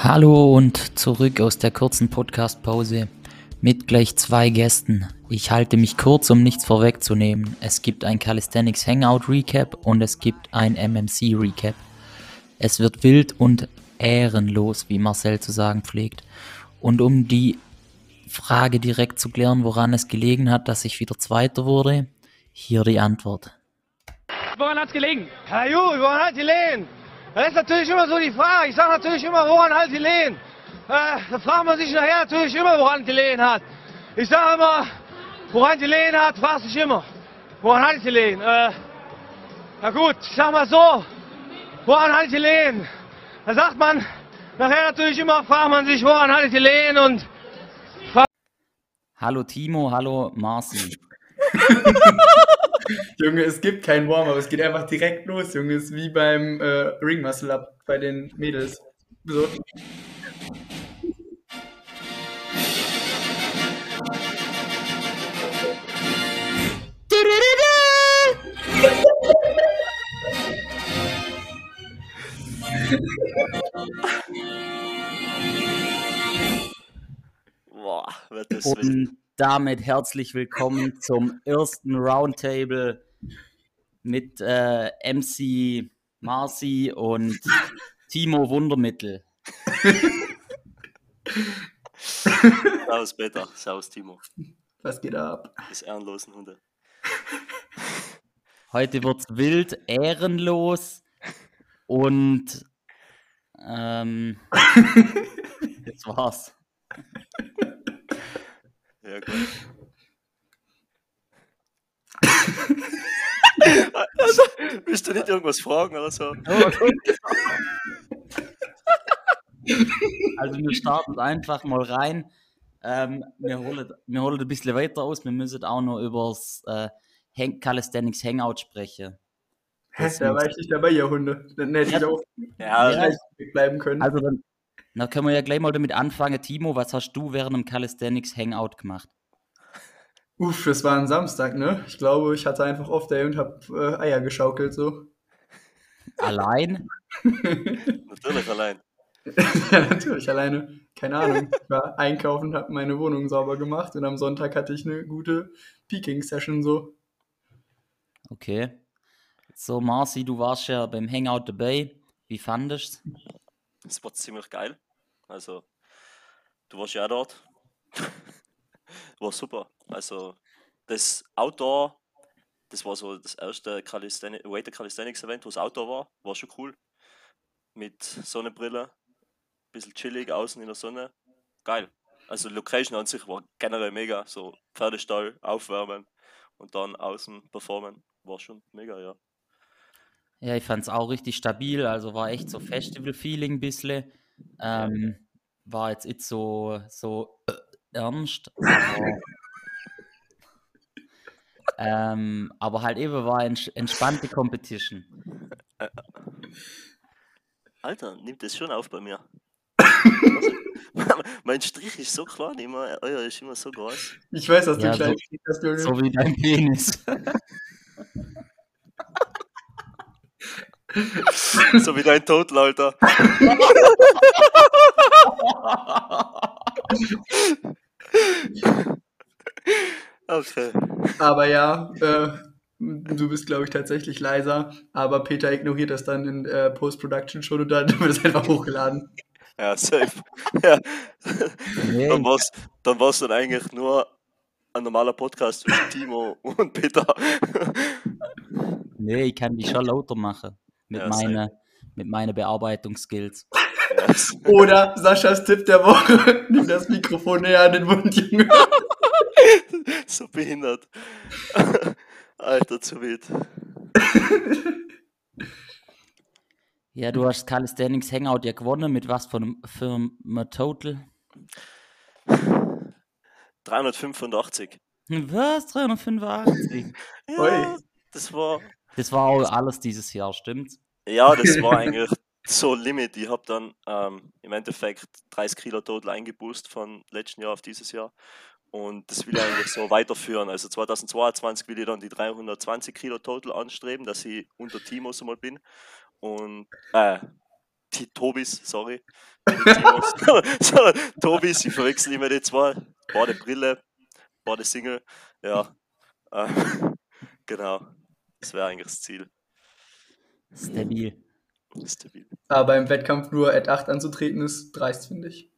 Hallo und zurück aus der kurzen Podcast-Pause mit gleich zwei Gästen. Ich halte mich kurz, um nichts vorwegzunehmen. Es gibt ein Calisthenics Hangout Recap und es gibt ein MMC Recap. Es wird wild und ehrenlos, wie Marcel zu sagen pflegt. Und um die Frage direkt zu klären, woran es gelegen hat, dass ich wieder Zweiter wurde, hier die Antwort. Woran hat's gelegen? Ja gut, woran hat die Lehen? Das ist natürlich immer so die Frage. Ich sage natürlich immer, woran hat die Lehen? Äh, da fragt man sich nachher natürlich immer, woran die Lehen hat. Ich sage immer, woran die Lehen hat, fragt sich immer. Woran hat die Lehen? Äh, na gut, ich sag mal so, woran hat die Lehen? Da sagt man, nachher natürlich immer, fragt man sich, woran hat die Lehen und Hallo Timo, hallo Marci. Junge, es gibt kein Warm-up, es geht einfach direkt los, Junge. Es ist wie beim äh, Ring Muscle Up bei den Mädels. So. Boah, wird das wild. Damit herzlich willkommen zum ersten Roundtable mit äh, MC Marci und Timo Wundermittel. Servus Peter, servus Timo. Was geht ab? Des ehrenlosen Hunde. Heute wird's wild, ehrenlos und ähm, das war's. Ja, gut. also, willst du nicht irgendwas fragen oder so? Also wir starten einfach mal rein. Ähm, wir, holen, wir holen ein bisschen weiter aus. Wir müssen auch noch über das äh, Hang Calisthenics Hangout sprechen. Hä, da war ich nicht dabei, ihr Hunde. Dann hätte ich auch Ja, Ja. bleiben können. Also dann, dann können wir ja gleich mal damit anfangen. Timo, was hast du während dem Calisthenics Hangout gemacht? Uff, das war ein Samstag, ne? Ich glaube, ich hatte einfach Off-Day und hab äh, Eier geschaukelt, so. Allein? natürlich allein. ja, natürlich, alleine. Keine Ahnung. Ich war einkaufen, hab meine Wohnung sauber gemacht und am Sonntag hatte ich eine gute Peking-Session, so. Okay. So, Marci, du warst ja beim Hangout dabei. Wie fandest du Es war ziemlich geil. Also, du warst ja auch dort. war super. Also, das Outdoor, das war so das erste Calisthenics, Weighted Calisthenics Event, wo es Outdoor war, war schon cool. Mit Sonnenbrille, bisschen chillig außen in der Sonne. Geil. Also, Location an sich war generell mega. So, Pferdestall, aufwärmen und dann außen performen. War schon mega, ja. Ja, ich fand es auch richtig stabil. Also war echt so Festival-Feeling ein bisschen. Ähm, war jetzt nicht so, so äh, ernst. Aber, ähm, aber halt eben war ents entspannte Competition. Alter, nimmt das schon auf bei mir. Also, mein Strich ist so klein immer, euer ist immer so groß. Ich weiß, dass du Ja, klein so- Junge. So wie dein Penis. So wie dein Total, Alter. Okay. Aber ja, äh, du bist, glaube ich, tatsächlich leiser. Aber Peter ignoriert das dann in äh, Post-Production schon und dann wird es einfach hochgeladen. Ja, safe. Ja. Nee, Dann war's, dann war's dann eigentlich nur ein normaler Podcast zwischen Timo und Peter. nee, ich kann die schon lauter machen. Mit, Ja, meine, mit meinen Bearbeitungsskills. Oder Saschas Tipp der Woche: Nimm das Mikrofon näher an den Mund, Junge. so behindert. Alter, zu wild. Ja, du hast Calisthenics Hangout ja gewonnen. Mit was für einem, einem Total? 385. Was? 385? Ja, Ui. das war Das war auch alles dieses Jahr, stimmt's? Ja, das war eigentlich so Limit. Ich habe dann ähm, im Endeffekt 30 Kilo total eingeboost von letzten Jahr auf dieses Jahr. Und das will ich eigentlich so weiterführen. Also 2022 will ich dann die 320 Kilo total anstreben, dass ich unter Timo so mal bin. Und äh, die Tobis, sorry. Timos, Tobis, ich verwechsel immer die zwei. Beide Brille, beide Single. Ja, äh, genau. Das wäre eigentlich das Ziel. Stabil. Stabil. Aber im Wettkampf nur at 8 anzutreten ist dreist, finde ich.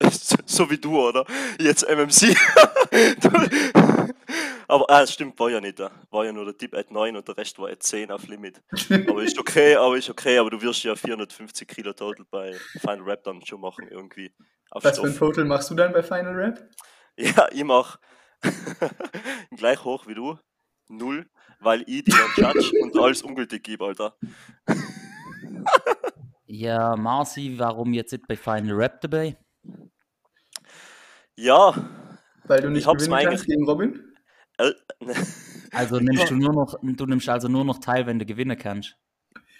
So, wie du, oder? Jetzt MMC. Aber ah, stimmt, war ja nicht da. War ja nur der Tipp at 9 und der Rest war at 10 auf Limit. Aber ist okay, aber ist okay, aber du wirst ja 450 Kilo Total bei Final Rap dann schon machen, irgendwie. Auf Was für ein Stoff. Total machst du dann bei Final Rap? Ja, ich mach gleich hoch wie du. Null, weil ich dann judge und alles ungültig gebe, Alter. Ja, Marci, warum jetzt nicht bei Final Rap dabei? Ja, Weil du Ich nicht hab's gewinnen kannst gegen Robin? äh, Also nimmst du nur noch, du nimmst also nur noch teil, wenn du gewinnen kannst.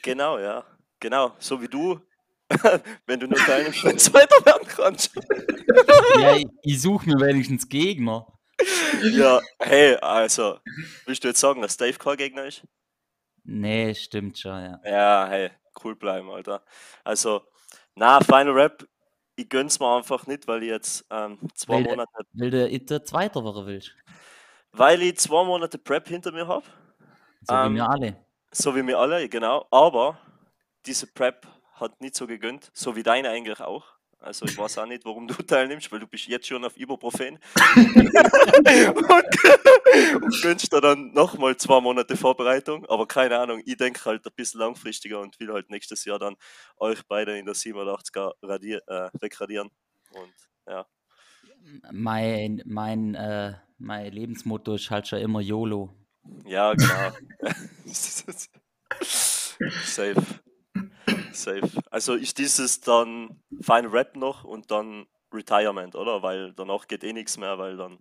genau, ja. Genau, so wie du, wenn du nur teilnimmst und Zweiter werden kannst. Ja, ich, ich suche mir wenigstens Gegner. Ja, hey, also, willst du jetzt sagen, dass Dave kein Gegner ist? Nee, stimmt schon, ja. Ja, hey, cool bleiben, Alter. Also, na, Final Rap, ich gönn's mir einfach nicht, weil ich jetzt ähm, zwei Weil- Monate, Weil du jetzt Zweiter werden willst. weil ich zwei Monate Prep hinter mir habe, So Ähm, wie wir alle. so wie wir alle, genau, aber diese Prep hat nicht so gegönnt, so wie deine eigentlich auch. Also ich weiß auch nicht, warum du teilnimmst, weil du bist jetzt schon auf Ibuprofen und, und gönnst da dann nochmal zwei Monate Vorbereitung, aber keine Ahnung, ich denke halt ein bisschen langfristiger und will halt nächstes Jahr dann euch beide in der 87er radier, äh, wegradieren und ja, Mein, mein, äh, mein Lebensmotto ist halt schon immer YOLO. ja genau. Safe. Safe. Also ist dieses dann Final Rap noch und dann Retirement, oder? Weil danach geht eh nichts mehr, weil dann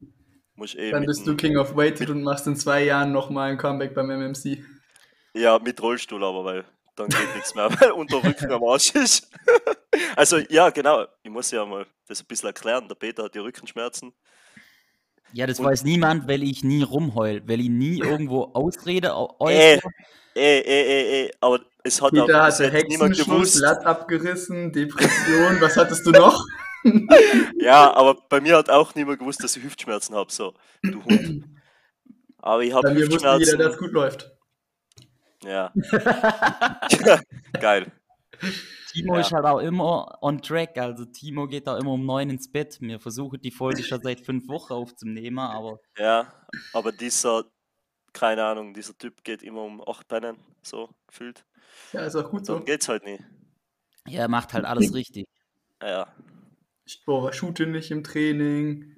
muss eh Dann bist du King of Weighted und machst in zwei Jahren nochmal ein Comeback beim MMC. ja, mit Rollstuhl, aber weil dann geht nichts mehr, weil unter Rücken am Arsch ist. also ja, genau. Ich muss ja mal das ein bisschen erklären. Der Peter hat die Rückenschmerzen. Ja, das Und- weiß niemand, weil ich nie rumheul, weil ich nie irgendwo Ausrede au- Äh, eh, eh, eh, aber es hat auch Peter hatte jetzt niemand gewusst. Blatt abgerissen, Depression, was hattest du noch? Ja, aber bei mir hat auch niemand gewusst, dass ich Hüftschmerzen habe. So, du Hund. Aber ich habe Bei mir wusste jeder, Hüftschmerzen. dass es gut läuft. Ja. Geil. Timo Ja. ist halt auch immer on track, also Timo geht auch immer um neun ins Bett. Wir versuchen die Folge schon seit fünf Wochen aufzunehmen, aber Ja, aber dieser, keine Ahnung, dieser Typ geht immer um 8 pennen, so gefühlt. Ja, ist auch gut so. Dann geht's halt nie. ja, er macht halt alles richtig. Ja, Ich boah, shoote nicht im Training.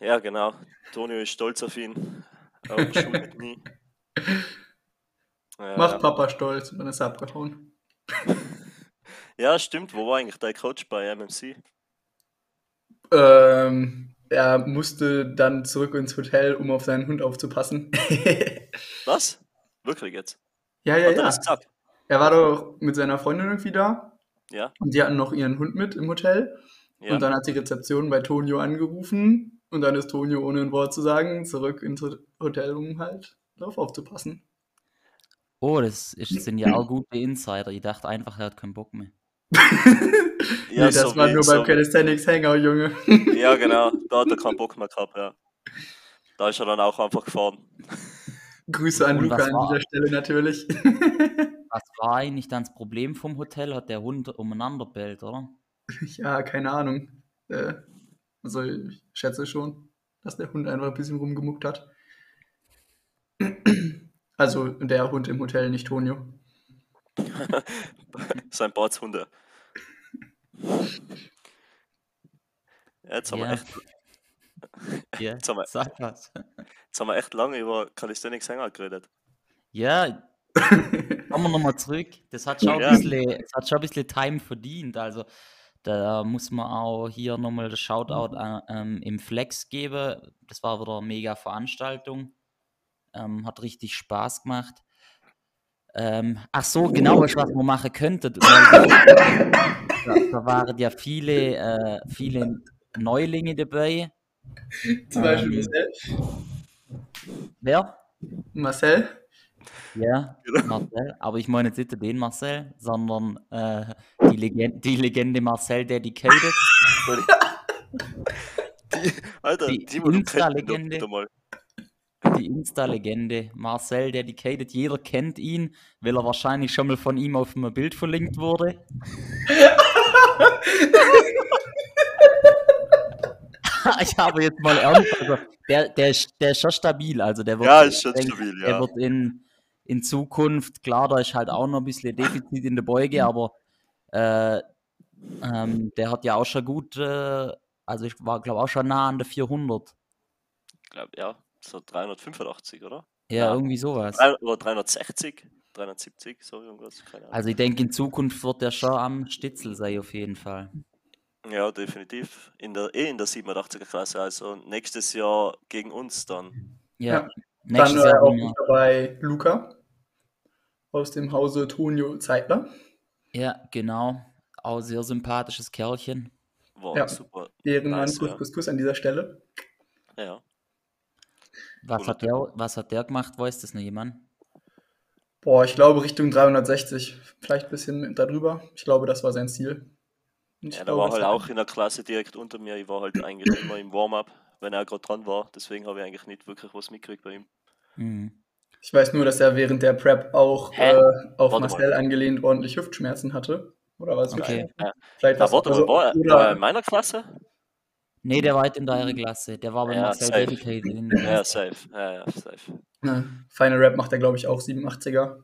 ja, genau. Tonio ist stolz auf ihn. Aber schult nie. Ja, Macht ja. Papa stolz und dann ist er abgehauen. ja, stimmt. Wo war eigentlich dein Coach bei MMC? Ähm, er musste dann zurück ins Hotel, um auf seinen Hund aufzupassen. Was? Wirklich jetzt? ja, ja, Hat er ja. das gesagt? Er war doch mit seiner Freundin irgendwie da Ja, und die hatten noch ihren Hund mit im Hotel. ja. Und dann hat die Rezeption bei Tonio angerufen und dann ist Tonio, ohne ein Wort zu sagen, zurück ins Hotel, um halt darauf aufzupassen. Oh, das ist, sind ja auch gute Insider. Ich dachte einfach, er hat keinen Bock mehr. Ja, nee, das so war wie- nur so beim Calisthenics Hangout, Junge. Ja, genau. Da hat er keinen Bock mehr gehabt, ja. Da ist er dann auch einfach gefahren. Grüße an Und Luca an dieser Stelle natürlich. Was war eigentlich dann das Problem vom Hotel? Hat der Hund umeinander bellt, oder? ja, keine Ahnung. Äh, also ich schätze schon, dass der Hund einfach ein bisschen rumgemuckt hat. Also der Hund im Hotel, nicht Tonio. Sein Bartshunde. Ja, jetzt haben, wir Ja. echt, Ja, Jetzt haben wir- jetzt haben wir echt lange über Calisthenics Hangout geredet. Ja, kommen wir nochmal zurück. Das hat, schon Ja. ein bisschen, das hat schon ein bisschen Time verdient. Also da muss man auch hier nochmal das Shoutout ähm, im Flex geben. Das war wieder eine mega Veranstaltung. Ähm, hat richtig Spaß gemacht. Ähm, ach so, genau, was man machen könnte. Da, da waren ja viele, äh, viele Neulinge dabei. Zum Beispiel Ähm. Marcel. Wer? Marcel. Ja, Genau. Marcel. Aber ich meine jetzt nicht den Marcel, sondern äh, die, Legende, die Legende Marcel Dedicated. Die, Alter, Die Insta-Legende. Die Insta-Legende Marcel Dedicated. Jeder kennt ihn, weil er wahrscheinlich schon mal von ihm auf einem Bild verlinkt wurde. ich habe jetzt mal ernst, also der, der, ist, der ist schon stabil. Also der wird, Ja, ist schon stabil, Der ja. wird in, in Zukunft, klar, da ist halt auch noch ein bisschen Defizit in der Beuge, aber äh, ähm, der hat ja auch schon gut, äh, also ich war glaube auch schon nah an der 400. Ich glaube, ja, so 385, oder? Ja, Ja. irgendwie sowas. Oder 360, 370, so irgendwas, keine Ahnung. Also ich denke, in Zukunft wird der schon am Stitzel sein, auf jeden Fall. Ja, definitiv. In der, eh in der 87er Klasse, also nächstes Jahr gegen uns dann. Ja. Dann Nächstes äh, Jahr auch mit dabei Luca aus dem Hause Tonio Zeitler. Ja, genau. Auch sehr sympathisches Kerlchen. War Ja. super. Ehrenmann, Nice, Kuss, ja. Kuss, Kuss an dieser Stelle. Ja. Was Cooler hat, der, was hat der gemacht? Weiß das noch jemand? Boah, ich glaube Richtung 360, vielleicht ein bisschen darüber. Ich glaube, das war sein Ziel. Ich Ja, der war halt auch in der Klasse direkt unter mir. Ich war halt eigentlich immer im Warm-up, wenn er gerade dran war. Deswegen habe ich eigentlich nicht wirklich was mitgekriegt bei ihm. Mhm. Ich weiß nur, dass er während der Prep auch äh, auf Warte Marcel mal. angelehnt ordentlich Hüftschmerzen hatte. Oder was? Okay. Ja. Vielleicht was warte also, war er, er in meiner Klasse? Nee, der war halt in deiner Klasse. Der war bei Ja, Marcel safe. Dedicated in der Ja, safe. Ja, ja, safe. ne, Final Rap macht er, glaube ich, auch 87er.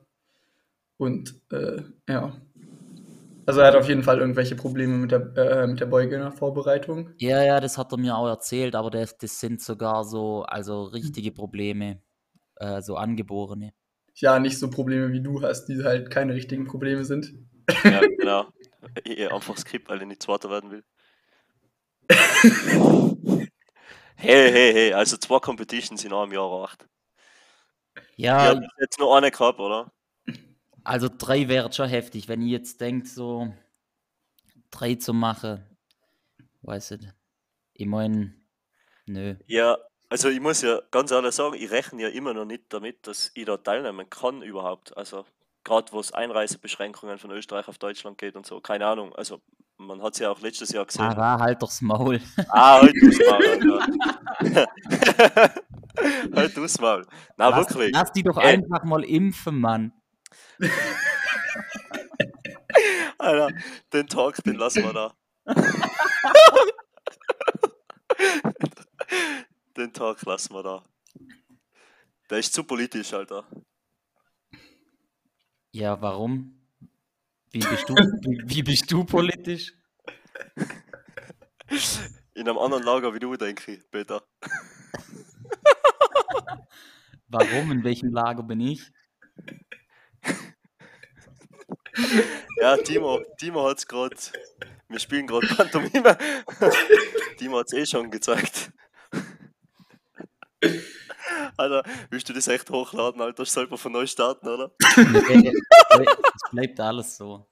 Und äh, ja. Also er hat auf jeden Fall irgendwelche Probleme mit der, äh, mit der Beuge in der Vorbereitung. Ja, ja, das hat er mir auch erzählt, aber das, das sind sogar so, also richtige Probleme, äh, so angeborene. Ja, nicht so Probleme wie du hast, die halt keine richtigen Probleme sind. Ja, genau. Ich einfach skip, weil ich nicht Zweiter werden will. Hey, hey, hey, also zwei Competitions in einem Jahr acht. Ja, Ich habe jetzt nur eine gehabt, oder? Also drei wäre schon heftig, wenn ich jetzt denke, so drei zu machen, weiß ich. Ich meine, nö. Ja, also ich muss ja ganz ehrlich sagen, ich rechne ja immer noch nicht damit, dass ich da teilnehmen kann überhaupt. Also gerade was Einreisebeschränkungen von Österreich auf Deutschland geht und so, keine Ahnung. Also man hat es ja auch letztes Jahr gesehen. Ara, halt doch's Maul. Ah, halt du's Maul, Alter. halt du's Maul. Na, Lass, wirklich. lass die doch Ey. einfach mal impfen, Mann. Alter, den Talk, den lassen wir da. den Talk lassen wir da. Der ist zu politisch, Alter. Ja, warum? Wie bist du, wie, wie bist du politisch? In einem anderen Lager wie du, denke ich, Peter. Warum? In welchem Lager bin ich? Ja, Timo, Timo hat's gerade. Wir spielen gerade Pantomime. Timo hat's eh schon gezeigt. Alter, willst du das echt hochladen, Alter? Soll man von neu starten, oder? Nee, Es bleibt alles so.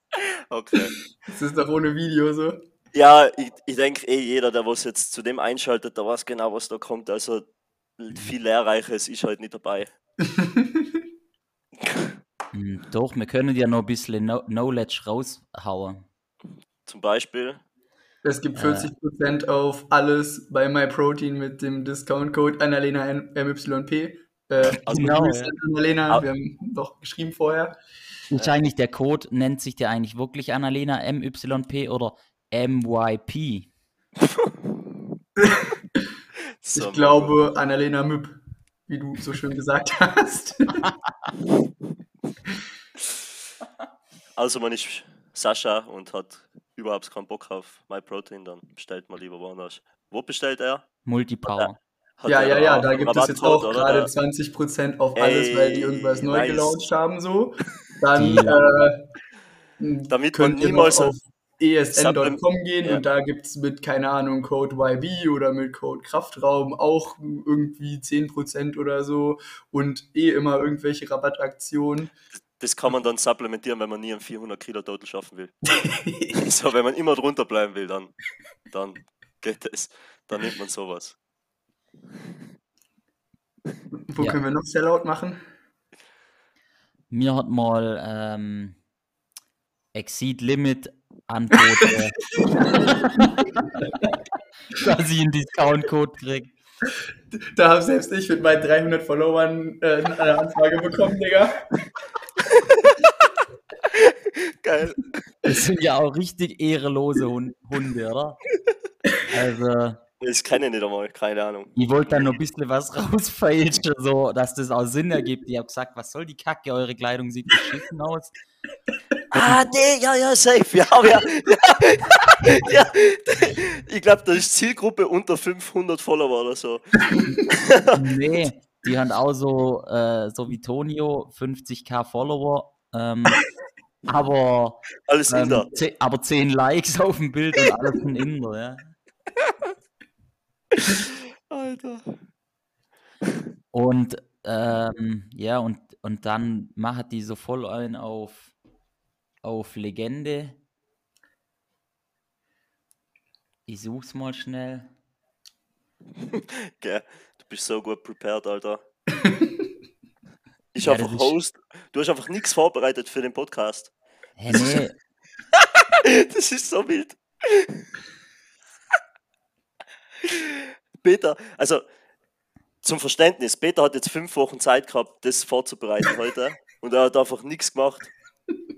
Okay. Das ist doch ohne Video so. Ja, ich, ich denke eh, jeder, der was jetzt zu dem einschaltet, der weiß genau, was da kommt. Also viel Lehrreiches ist halt nicht dabei. Hm, doch, wir können ja noch ein bisschen no Knowledge raushauen. Zum Beispiel, Es gibt 40% auf alles bei MyProtein mit dem Discount-Code Annalena MYP. Äh, also Genau, ja. an Annalena, Ah. wir haben doch geschrieben vorher. Ist eigentlich der Code, nennt sich der eigentlich wirklich Annalena MYP oder MYP? ich glaube Annalena MYP, wie du so schön gesagt hast. Also man ist Sascha und hat überhaupt keinen Bock auf MyProtein, dann bestellt man lieber woanders. Wo bestellt er? Multipower. Hat ja, ja, ja, da gibt es jetzt auch gerade Der- 20% auf alles, weil die irgendwas Ey, neu nice. gelauncht haben so. Dann Dealer. äh, Damit könnt man niemals auf esn.com gehen Ja. und da gibt es mit, keine Ahnung, Code YB oder mit Code Kraftraum auch irgendwie 10% oder so und eh immer irgendwelche Rabattaktionen. Das kann man dann supplementieren, wenn man nie einen 400 Kilo Total schaffen will. so, wenn man immer drunter bleiben will, dann, dann geht es. Dann nimmt man sowas. Wo Ja. können wir noch Sellout machen? mir hat mal ähm, Exceed Limit Antwort, dass ich einen Discount-Code krieg. Da habe selbst ich mit meinen 300 Followern äh, eine Anfrage bekommen, Digga. Geil. Das sind ja auch richtig ehrelose Hun- Hunde, oder? Also, Das kenne ich nicht einmal, keine Ahnung. ich wollte dann noch ein bisschen was rausfeilschen, so, dass das auch Sinn ergibt. Ich habe gesagt, was soll die Kacke, eure Kleidung sieht beschissen aus. Ah, nee, ja, ja, safe. Ja, ja, ja, ja. Ich glaube, das ist Zielgruppe unter 500 Follower oder so. Nee, die haben auch so, äh, so wie Tonio, 50k Follower, ähm, aber, Alles Inder. ähm, ze- aber 10 Likes auf dem Bild und alles ein Inder, ja. Alter. Und ähm, ja, und, und dann macht die so voll ein auf, auf Legende. Ich such's mal schnell. Gell, du bist so gut prepared, Alter. Ich Ja, einfach Host. Du hast einfach nichts vorbereitet für den Podcast. Hä, nee, Das ist so wild. Peter, also zum Verständnis, Peter hat jetzt fünf Wochen Zeit gehabt, das vorzubereiten heute und er hat einfach nichts gemacht.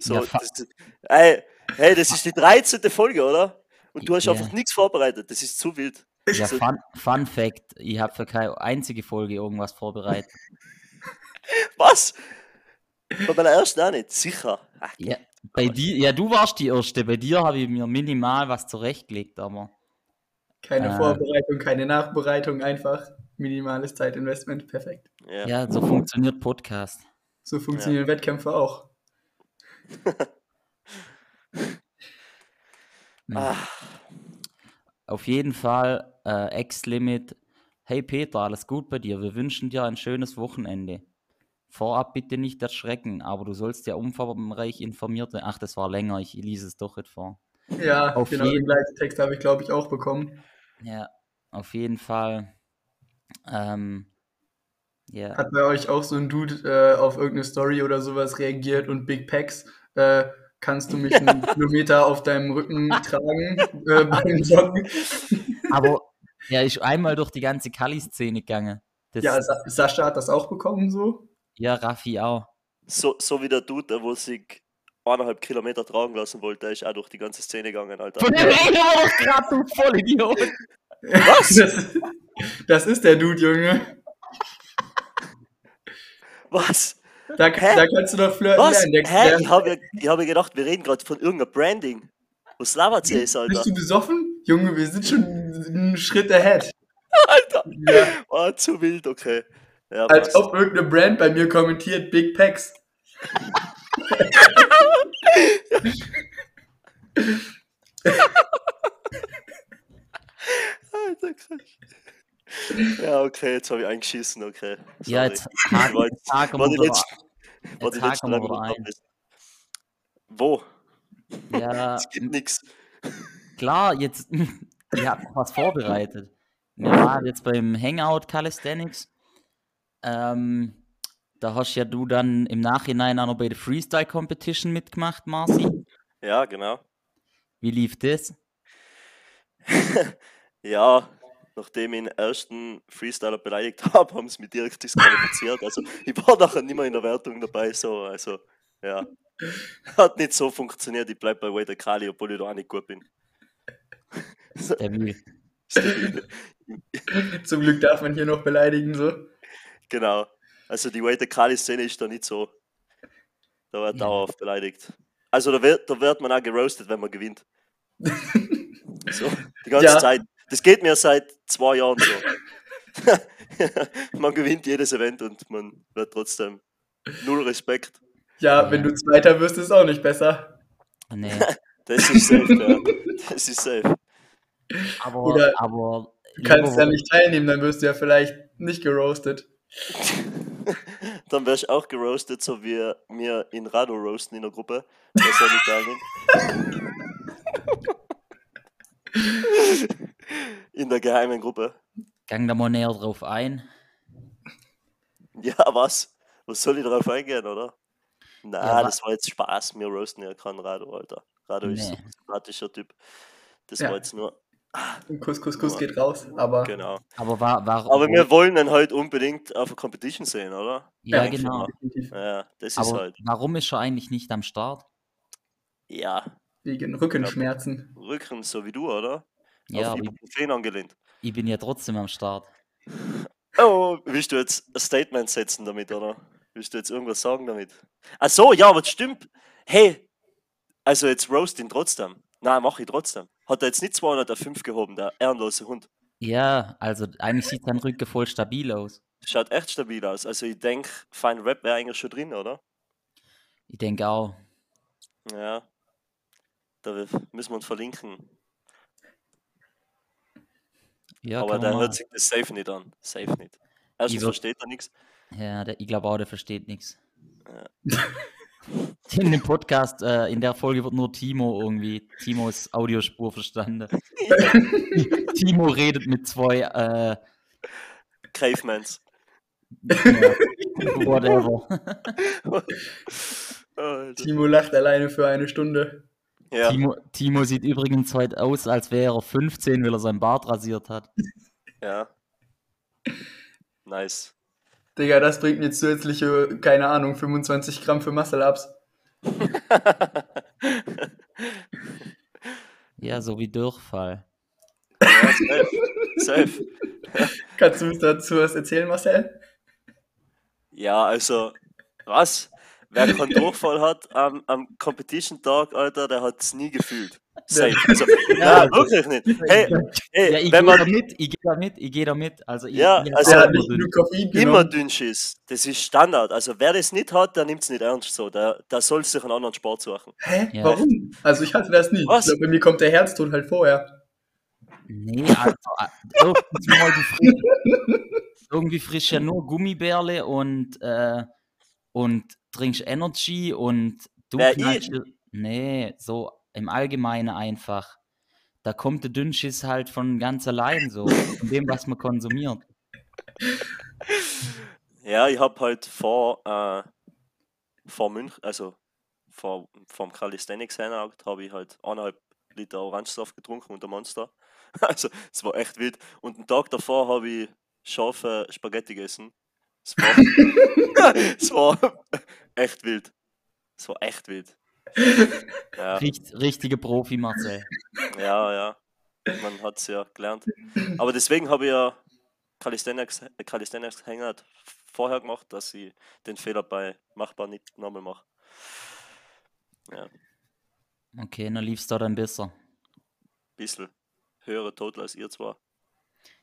So, Ja, das, ey, hey, das ist die 13. Folge, oder? Und du hast Ja. einfach nichts vorbereitet, das ist zu wild. ja, So- Fun, Fun Fact, ich habe für keine einzige Folge irgendwas vorbereitet. Was? Bei meiner ersten auch nicht, sicher. Ach, Ja, bei dir, ja, du warst die Erste, bei dir habe ich mir minimal was zurechtgelegt, aber Keine Ah. Vorbereitung, keine Nachbereitung, einfach minimales Zeitinvestment. Perfekt. ja. ja, so funktioniert Podcast. So funktionieren Wettkämpfe auch. Ah, Auf jeden Fall, äh, X-Limit. Hey Peter, alles gut bei dir? Wir wünschen dir ein schönes Wochenende. Vorab bitte nicht erschrecken, aber du sollst ja umfangreich informiert werden. Ach, das war länger, ich lese es doch nicht vor. Ja, Auf genau jeden- den gleichen Text habe ich, glaube ich, auch bekommen. Ja, auf jeden Fall. Ähm, ja, Hat bei euch auch so ein Dude äh, auf irgendeine Story oder sowas reagiert und Big Packs, äh, kannst du mich einen Kilometer auf deinem Rücken tragen äh, beim Joggen? aber er ist einmal durch die ganze Kali-Szene gegangen. Das, Ja, Sa Sascha hat das auch bekommen so. ja, Raffi auch. so, so wie der Dude, der wo sich eineinhalb Kilometer tragen lassen wollte, der ist auch durch die ganze Szene gegangen, Alter. Von dem reden wir doch gerade, du Vollidiot. Was? Das, das ist der Dude, Junge. Was? Da, da kannst du doch flirten Was? lernen. Hä? Ich habe ich hab gedacht, wir reden gerade von irgendeinem Branding. Was labert jetzt, Alter? bist du besoffen? Junge, wir sind schon einen Schritt ahead. Alter! Ja, Oh, zu wild, okay. Ja, als ob irgendeine Brand bei mir kommentiert Big Packs. Alter, krass. Ja, okay, jetzt habe ich eingeschissen, okay. Ja, Sorry. jetzt War- jetzt haken war wir die letzten- war die jetzt wir drei wieder Minuten ein. ab. Wo? Ja, Es gibt nichts. klar, jetzt, habt noch was vorbereitet. Wir waren jetzt beim Hangout Calisthenics. Ähm, da hast ja du dann im Nachhinein auch noch bei der Freestyle Competition mitgemacht, Marci. Ja, genau. Wie lief das? Ja, nachdem ich den ersten Freestyler beleidigt habe, haben sie mich direkt disqualifiziert. Also ich war nachher nicht mehr in der Wertung dabei. So, also ja. Hat nicht so funktioniert. Ich bleibe bei Wader Kali, obwohl ich da auch nicht gut bin. Stabil. Zum Glück darf man hier noch beleidigen, so. Genau. Also die Wader Kali-Szene ist da nicht so. Da wird Ja. dauerhaft beleidigt. Also da wird, da wird man auch geroastet, wenn man gewinnt. So, die ganze Ja. Zeit. Das geht mir seit zwei Jahren so. man gewinnt jedes Event und man wird trotzdem null Respekt. Ja, wenn du Zweiter wirst, ist auch nicht besser. Nee, Das ist safe, ja. Das ist safe. aber, Oder aber Du kannst ja nicht teilnehmen, dann wirst du ja vielleicht nicht geroastet. Dann wärst du auch geroastet, so wie wir in Rado roasten in der Gruppe. Das soll nicht. In der geheimen Gruppe. gang da mal näher drauf ein. Ja, was? Was soll ich darauf eingehen, oder? Na, Ja, das war jetzt Spaß. Wir roasten ja keinen Rado, Alter. Rado ist so Nee. ein sympathischer Typ. Das Ja. war jetzt nur, Kuss, Kuss, Kuss Ja. geht raus. Aber genau. Aber war, war Aber wir wollen ihn halt unbedingt auf der Competition sehen, oder? ja, Ja, genau. Ja, das ist Aber halt. warum ist er eigentlich nicht am Start? Ja, wegen Rückenschmerzen. Rücken, so wie du, oder? Ja, auf aber ich, angelehnt. ich bin ja trotzdem am Start. Oh, willst du jetzt ein Statement setzen damit, oder? Willst du jetzt irgendwas sagen damit? Ach so, ja, aber das stimmt. Hey, also jetzt roast ihn trotzdem. Nein, mach ich trotzdem. Hat er jetzt nicht 205 gehoben, der ehrenlose Hund. Ja, also eigentlich sieht sein Rücken voll stabil aus. Schaut echt stabil aus. Also ich denke, Fine Rap wäre eigentlich schon drin, oder? Ich denke auch. Ja. Da müssen wir uns verlinken. Ja, aber der hört sich das safe nicht an. Safe nicht. Erstens Ich würd- versteht er nichts. Ja, der, ich glaube auch, der versteht nichts. In dem Podcast, äh, in der Folge wird nur Timo irgendwie, Timos Audiospur verstanden. Timo redet mit zwei, äh, Cavemans. ja, whatever. Alter. Timo lacht alleine für eine Stunde. Ja, Timo, Timo sieht übrigens heute aus, als wäre er 15, weil er seinen Bart rasiert hat. ja. Nice. Digga, das bringt mir zusätzliche, keine Ahnung, 25 Gramm für Muscle-Ups. Ja, so wie Durchfall. Ja, safe. safe. Kannst du uns dazu was erzählen, Marcel? Ja, also, was? Wer keinen Durchfall hat am, am Competition-Tag, Alter, der hat es nie gefühlt. Safe. Also, ja, wirklich nicht. Hey, hey Ja, ich wenn da man mit, ich gehe da mit, ich gehe da mit. Also, ich, Ja, ich also- immer nicht Koffein immer dünn ist, das ist Standard. Also, wer das nicht hat, der nimmt es nicht ernst so. Der, der soll sich einen anderen Sport suchen. Hä? Ja. Warum? Also ich hatte das nie. Was? Ich glaube, bei mir kommt der Herztod halt vorher. Nee, also, äh, erstens mal, du frisch, irgendwie frisch ja nur Gummibärle und, äh, und trinkst Energy und du Wer, knallst Nee, so im Allgemeinen einfach. Da kommt der Dünnschiss halt von ganz allein so, von dem, was man konsumiert. Ja, ich habe halt vor, äh, vor München, also vor, vom Calisthenics Hangout, habe ich halt eineinhalb Liter Orangensaft getrunken und ein Monster. Also, es war echt wild. Und einen Tag davor habe ich scharfe Spaghetti gegessen. Es war, es war echt wild. Es war echt wild. Ja, Richt, richtige Profi, Marcel. ja, ja. Man hat es ja gelernt. Aber deswegen habe ich ja Calisthenics, Calisthenics Hangout vorher gemacht, dass ich den Fehler bei Machbar nicht nochmal mache. Okay, dann lief's da dann besser. Bisschen höhere Total als ihr zwar.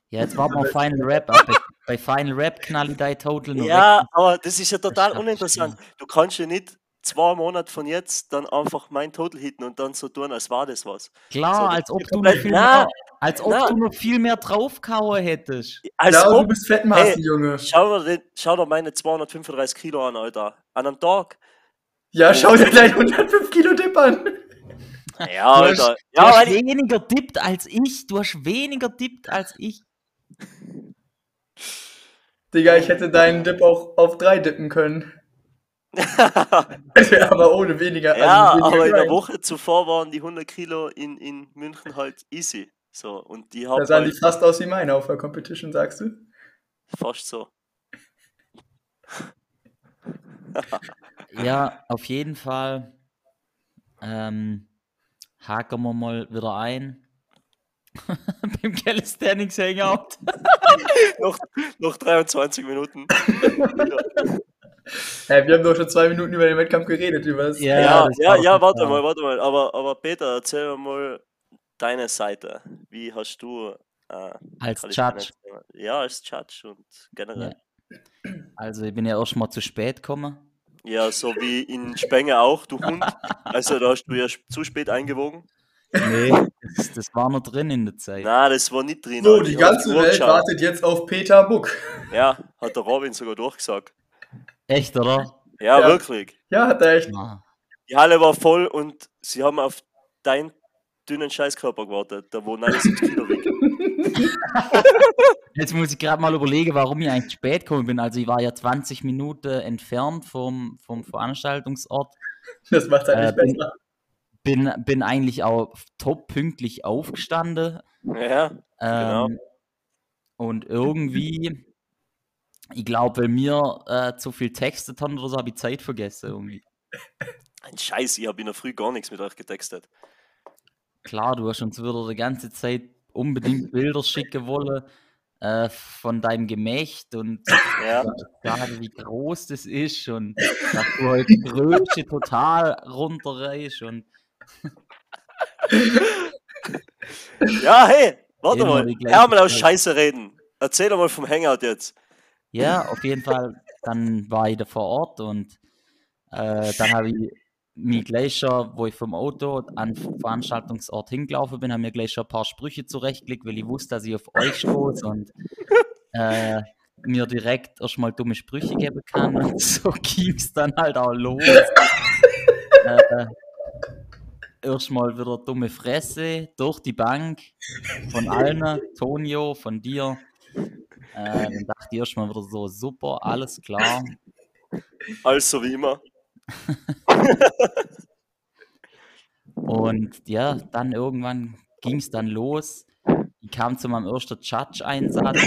Ja, jetzt warten wir Final Rap. ab. Bei, Final Rap knall ich dein Total noch Ja, weg. aber das ist ja total ich uninteressant. Du kannst ja nicht zwei Monate von jetzt dann einfach mein Total hitten und dann so tun, als war das was. Klar, So, als ob du noch Na, mehr, als ob na. du noch viel mehr draufgehauen hättest. Als ja, du ob, bist Fettmaßen, Hey. Junge. schau, dir schau dir meine 235 Kilo an, Alter. An einem Tag. Ja, schau dir deinen 105 Kilo Dip an. Ja, Du hast- Alter. Du Ja, hast weniger dippt als ich. Du hast weniger dippt als ich. Digga, ich hätte deinen Dip auch auf drei dippen können. aber ohne weniger. ja, also weniger aber in der. Woche zuvor waren die 100 Kilo in, in München halt easy. So, und die Da haben sahen die halt fast aus wie meine auf der Competition, sagst du? fast so. Ja, auf jeden Fall ähm, haken wir mal wieder ein. Beim Calisthenics Hangout. noch, noch 23 Minuten. Hey, wir haben doch schon zwei Minuten über den Wettkampf geredet. Über das. Ja, Ja, das ja, ja, warte mal, warte mal. Aber, aber Peter, erzähl mir mal deine Seite. Wie hast du äh, Als Judge. gemacht? Ja, als Judge und generell. Also ich bin ja erst mal zu spät gekommen. Ja, so wie in Spenge auch, du Hund. Also da hast du ja zu spät eingewogen. Nee. Das, das war noch drin in der Zeit. Nein, das war nicht drin. So, die ganze Welt geschaut. wartet jetzt auf Peter Buck. Ja, hat der Robin sogar durchgesagt. Echt, oder? Ja, Ja. wirklich. Ja, hat er echt. Ah. Die Halle war voll und sie haben auf dein dünnen Scheißkörper gewartet, der wo 79 Kilo wiegt. Jetzt muss ich gerade mal überlegen, warum ich eigentlich spät gekommen bin. Also ich war ja 20 Minuten entfernt vom, vom Veranstaltungsort. Das macht halt Äh, nicht bin- besser. Bin, bin eigentlich auch top pünktlich aufgestanden. Ja, Genau. Ähm, Und irgendwie, ich glaube, weil mir äh, zu viel textet haben oder so, habe ich Zeit vergessen irgendwie. ein Scheiß, ich habe in der Früh gar nichts mit euch getextet. Klar, du hast uns wieder die ganze Zeit unbedingt Bilder schicken wollen äh, von deinem Gemächt und Ja, sagen, wie groß das ist und dass du heute die Brötchen total runterreißt und ja hey, warte Immer mal. Hör mal aus. Scheiße reden. Erzähl doch mal vom Hangout jetzt. ja, auf jeden Fall, dann war ich da vor Ort und äh, dann habe ich mich gleich schon, wo ich vom Auto an den Veranstaltungsort hingelaufen bin, haben mir gleich schon ein paar Sprüche zurechtgelegt, weil ich wusste, dass ich auf euch stoße und äh, mir direkt erstmal dumme Sprüche geben kann und so ging es dann halt auch los. äh, erstmal wieder dumme Fresse durch die Bank von allen, Tonio, von dir. Äh, dann dachte ich erstmal wieder so, super, alles klar. Alles so wie immer. Und ja, dann irgendwann ging es dann los. Ich kam zu meinem ersten Judge-Einsatz.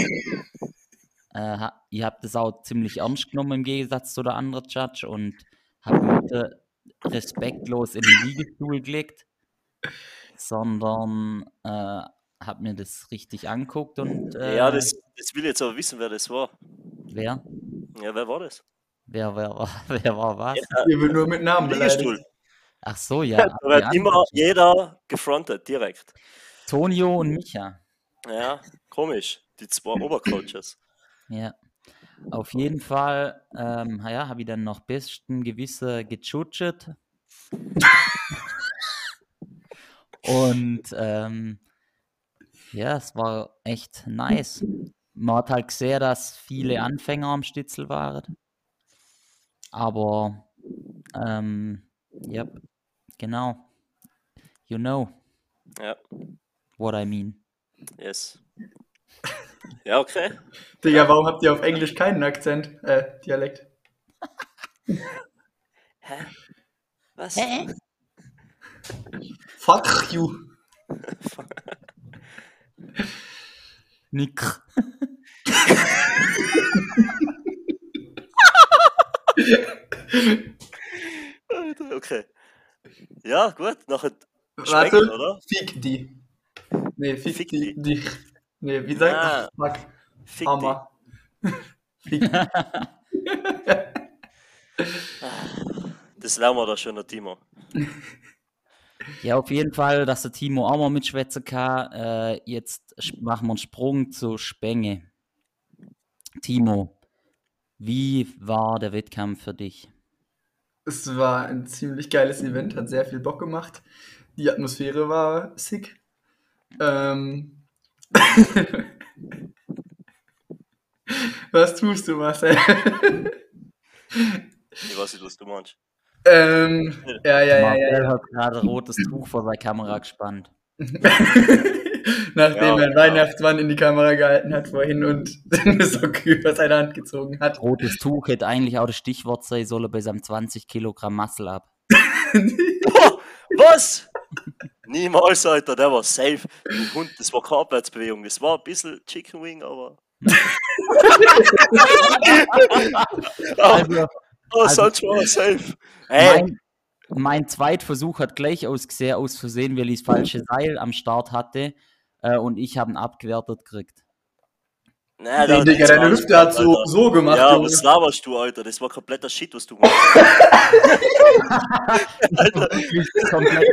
Äh, ha- ich habe das auch ziemlich ernst genommen im Gegensatz zu der anderen Judge und habe respektlos in den Liegestuhl gelegt, sondern äh, habe mir das richtig anguckt und äh, Ja, das, das will ich jetzt aber wissen, wer das war. wer, Ja, wer war das? wer, wer, wer war was? Ihr wird nur mit Namen beleidigt. Liegestuhl. Ach so, ja. Da wird immer jeder gefrontet, direkt. Tonio und Micha. Ja, komisch. Die zwei Obercoaches. Ja. Auf jeden Fall, ähm, ja, habe ich dann noch besten Gewisse gechutscht. Und ähm, ja, es war echt nice. Man hat halt gesehen, dass viele Anfänger am Stitzel waren. Aber, ähm, ja, genau. You know Ja, what I mean. yes. Ja, okay. Digga, warum habt ihr auf Englisch keinen Akzent? Äh, Dialekt. Hä? Was? Fuck you. Nick. Okay. Ja, gut. Nachher Warte. Speck, oder? Fick die. Nee, fick, Fick die. die. Nee, wie sagt Ah. man? Fick Hammer. Fick die. Das lernen wir da schon, der Timo. Ja, auf jeden Fall, dass der Timo auch mal mitschwätzen kann. Äh, jetzt machen wir einen Sprung zu Spenge. Timo, wie war der Wettkampf für dich? Es war ein ziemlich geiles Event, hat sehr viel Bock gemacht. Die Atmosphäre war sick. Ähm. Was tust du, Marcel? Ich weiß nicht, was du meinst. ähm, ja, ja, ja, Marcel ja. ja. hat gerade ein rotes Tuch vor seine Kamera gespannt. Nachdem Ja, er einen genau. Weihnachtsmann in die Kamera gehalten hat vorhin und eine Socke über seine Hand gezogen hat. Rotes Tuch hätte eigentlich auch das Stichwort sein sollen bei seinem 20 Kilogramm Muscle ab. Was? Niemals, Alter, der war safe. Ein Hund, das war keine Abwärtsbewegung. Das war ein bisschen Chicken Wing, aber. Also, also- sonst war er safe. Ey, mein, mein Zweitversuch hat gleich ausgesehen, aus Versehen, weil ich das falsche Seil am Start hatte äh, und ich habe ihn abgewertet gekriegt. nein, Nee, Digga, deine Hüfte hat so, Alter. so gemacht. Ja, Junge. was laberst du, Alter? Das war kompletter Shit, was du gemacht hast. Wirklich komplett.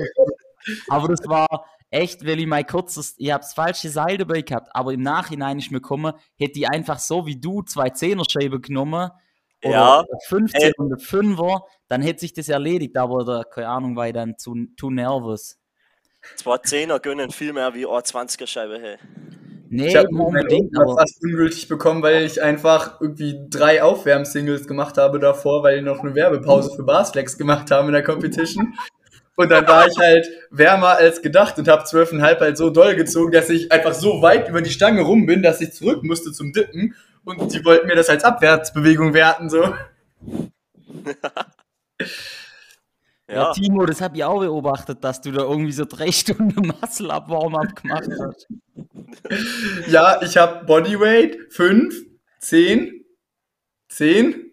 Aber das war echt, weil ich mein kurzes, ich habe das falsche Seil dabei gehabt, aber im Nachhinein ist mir gekommen, hätte ich einfach so wie du zwei Zehnerscheiben genommen oder Ja, 15 ey. und 5er, dann hätte sich das erledigt, aber da, keine Ahnung, war ich dann zu, zu nervös. Zwei Zehner gönnen viel mehr wie eine 20er Scheibe, hey. Nee, Ich habe unbedingt, aber fast ungültig bekommen, weil ich einfach irgendwie drei Aufwärmsingles gemacht habe davor, weil ich noch eine Werbepause für Barsflex gemacht haben in der Competition. Und dann war ich halt wärmer als gedacht und habe 12,5 halt so doll gezogen, dass ich einfach so weit über die Stange rum bin, dass ich zurück musste zum Dippen. Und die wollten mir das als Abwärtsbewegung werten, so. Ja, Ja, Timo, das habe ich auch beobachtet, dass du da irgendwie so drei Stunden Muscle Up Warm-Up gemacht hast. Ja, ich habe Bodyweight 5, 10, 10,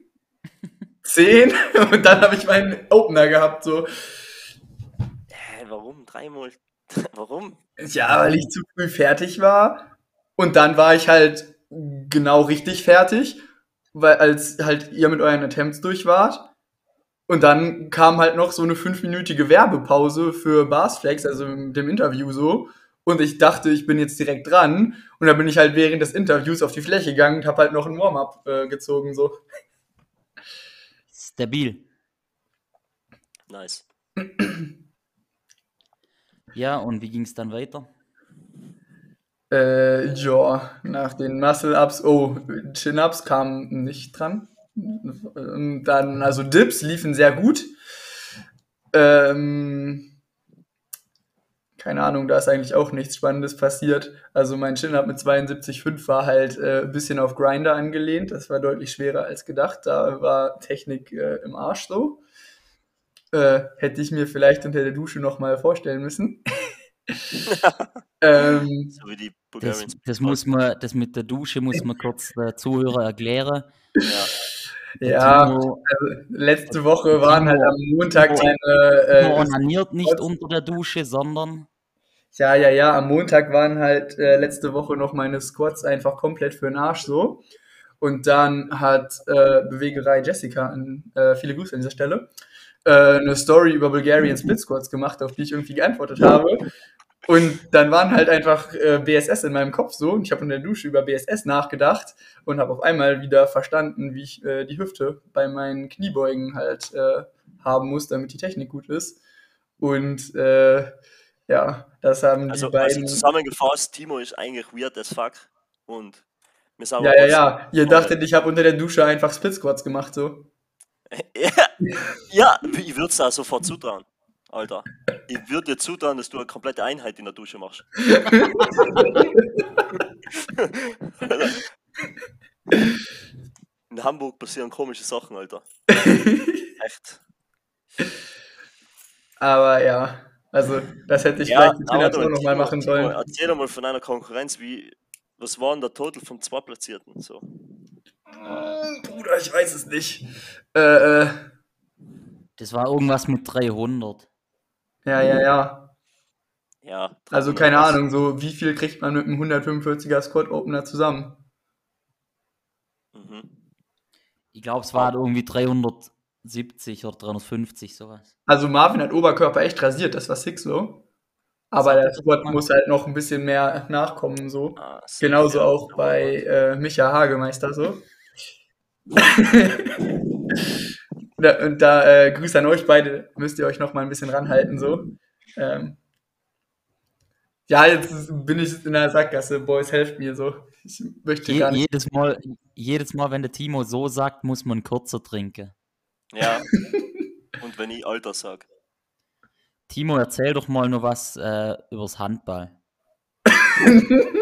10 und dann habe ich meinen Opener gehabt, so. Dreimal? Warum? Ja, weil ich zu früh fertig war. Und dann war ich halt genau richtig fertig, weil als halt ihr mit euren Attempts durch wart. Und dann kam halt noch so eine fünfminütige Werbepause für Barsflex, also mit dem Interview so. Und ich dachte, ich bin jetzt direkt dran. Und dann bin ich halt während des Interviews auf die Fläche gegangen und habe halt noch ein Warm-up äh, gezogen so. Stabil. Nice. Ja, und wie ging es dann weiter? Äh, ja, nach den Muscle-Ups, oh, Chin-Ups kamen nicht dran. Ähm, Dann, also Dips liefen sehr gut. Ähm, keine Ahnung, da ist eigentlich auch nichts Spannendes passiert. Also mein Chin-Up mit 72,5 war halt äh, ein bisschen auf Grinder angelehnt. Das war deutlich schwerer als gedacht. Da war Technik äh, im Arsch so. Äh, hätte ich mir vielleicht unter der Dusche nochmal vorstellen müssen. ähm, So wie die Das, das muss man, das mit der Dusche muss man kurz der Zuhörer erklären. Ja. Ja, Timo, also letzte Woche waren halt am Montag. Timo Äh, onaniert nicht unter der Dusche, sondern ja, ja, ja, am Montag waren halt äh, letzte Woche noch meine Squats einfach komplett für den Arsch so. Und dann hat äh, Bewegerei Jessica, an, äh, viele Grüße an dieser Stelle, äh, eine Story über Bulgarian Split Squats gemacht, auf die ich irgendwie geantwortet habe. Und dann waren halt einfach äh, BSS in meinem Kopf so und ich habe in der Dusche über BSS nachgedacht und habe auf einmal wieder verstanden, wie ich äh, die Hüfte bei meinen Kniebeugen halt äh, haben muss, damit die Technik gut ist. Und äh, ja, das haben Also, die also beiden. zusammengefasst, Timo ist eigentlich weird as fuck. Und wir sagen ja, ja, ja. Ihr dachtet, ich habe unter der Dusche einfach Split Squats gemacht so. Ja, ja, ich würde es da sofort zutrauen. Alter. Ich würde dir zutrauen, dass du eine komplette Einheit in der Dusche machst. In Hamburg passieren komische Sachen, Alter. Echt. Aber ja, also das hätte ich vielleicht in aber Natur du, nochmal machen sollen. Erzähl doch mal von einer Konkurrenz, wie, was war denn der Total von zwei Platzierten? So. Bruder, ich weiß es nicht. Äh, äh, das war irgendwas mit 300. ja, ja, ja. Ja. Also 300 keine was. Ahnung, so wie viel kriegt man mit einem 145er Squat Opener zusammen? Mhm. Ich glaube, es war irgendwie 370 oder 350, sowas. Also Marvin hat Oberkörper echt rasiert, das war sick so. Aber der Squat muss halt noch ein bisschen mehr nachkommen so. Ah, Genauso ja. auch bei äh, Micha Hagemeister so. da, und da äh, Grüße an euch beide, müsst ihr euch noch mal ein bisschen ranhalten so. Ähm, ja, jetzt bin ich in der Sackgasse, Boys, helft mir so. Ich möchte Je, gar nicht. jedes, Mal, jedes Mal, wenn der Timo so sagt, muss man kürzer trinken. Ja. Und wenn ich Alter sag. Timo, erzähl doch mal noch was äh, übers Handball.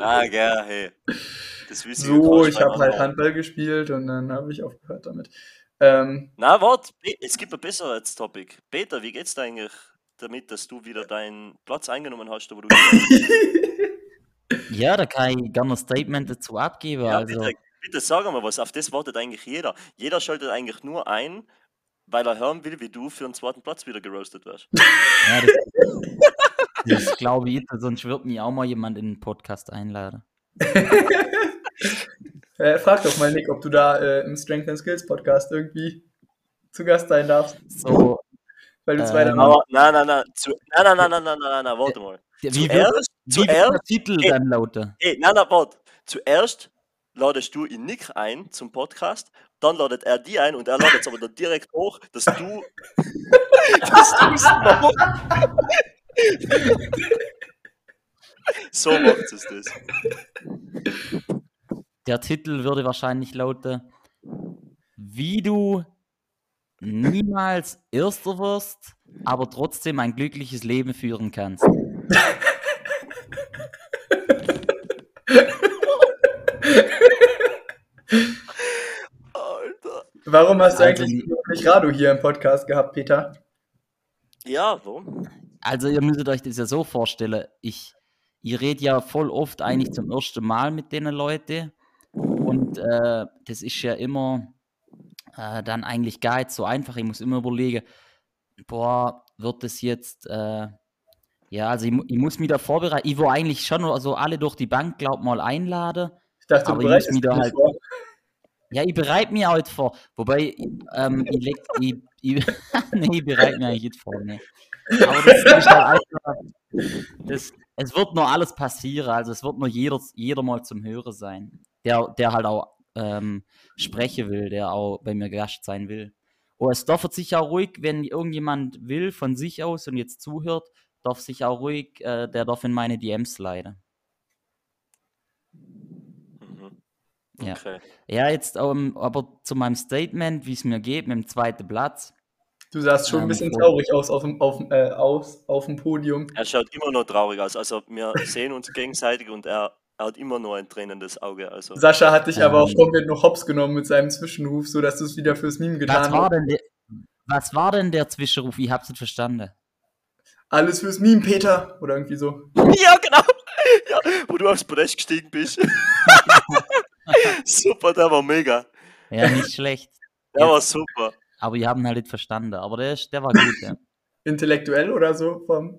Ah, gell, hey. Das wisst ihr So, ich habe halt auch. Handball gespielt und dann habe ich aufgehört damit. Ähm, Na, warte, es gibt ein besseres Topic. Peter, wie geht's dir eigentlich damit, dass du wieder deinen Platz eingenommen hast, wo du. Ja, da kann ich gerne ein Statement dazu abgeben. ja, also, bitte, bitte sag mal was, auf das wartet eigentlich jeder. Jeder schaltet eigentlich nur ein, weil er hören will, wie du für den zweiten Platz wieder geroastet wirst. ja, das, das glaube ich, sonst wird mich auch mal jemand in den Podcast einladen. äh, frag doch mal Nick, ob du da äh, im Strength and Skills Podcast irgendwie zu Gast sein darfst, So, weil du Ähm, zwei dann Aber, nein, nein, nein, zu, nein, nenein, nein, nein, nein, nein, nein, warte mal. wie wird, Zuerst, wie wird zuerst, der Titel Ey. dann lauten? Ey, nein, nein, warte. Zuerst ladest du ihn Nick ein zum Podcast, dann ladet er die ein und er ladet es aber dann direkt hoch, dass du. dass du's machst. so macht es das. Der Titel würde wahrscheinlich lauten, wie du niemals Erster wirst, aber trotzdem ein glückliches Leben führen kannst. Alter. Warum hast du Also eigentlich wirklich Radu hier im Podcast gehabt, Peter? Ja, warum? Also ihr müsstet euch das ja so vorstellen, ich, ich rede ja voll oft eigentlich zum ersten Mal mit den Leuten und äh, das ist ja immer äh, dann eigentlich gar nicht so einfach. Ich muss immer überlegen, boah, wird das jetzt, äh, ja, also ich, ich muss mich da vorbereiten. Ich will eigentlich schon also alle durch die Bank, glaub mal, einladen. Ich dachte, Aber du ich muss bereitest mich da halt- vor. Ja, ich bereite mich halt vor. Wobei, ähm, ich, leg, ich, ich, nee, ich bereite mich eigentlich nicht vor. Nee. Aber das ist halt einfach, das, es wird nur alles passieren. Also es wird nur jeder, jeder mal zum Hören sein, der, der halt auch ähm, sprechen will, der auch bei mir Gast sein will. Oh, es darf sich auch ruhig, wenn irgendjemand will von sich aus und jetzt zuhört, darf sich auch ruhig, äh, der darf in meine DMs sliden. Mhm. Ja. Okay. Ja, jetzt ähm, aber zu meinem Statement, wie es mir geht, mit dem zweiten Platz. Du sahst schon ein Ähm, bisschen voll. traurig aus auf dem, auf, dem- äh, aus, auf dem Podium. Er schaut immer noch traurig aus. Also wir sehen uns gegenseitig und er, er hat immer noch ein tränendes Auge. Also Sascha hat dich aber auch Ähm. komplett noch hops genommen mit seinem Zwischenruf, sodass du es wieder fürs Meme Was getan war, hast. denn der, was war denn der Zwischenruf? Ich hab's nicht verstanden. Alles fürs Meme, Peter. Oder irgendwie so. Ja, genau. Ja, wo du aufs Podest gestiegen bist. super, der war mega. Ja, nicht schlecht. Der Ja. war super. Aber ich habe ihn halt nicht verstanden. Aber der, ist- der war gut, ja. Intellektuell oder so. Vom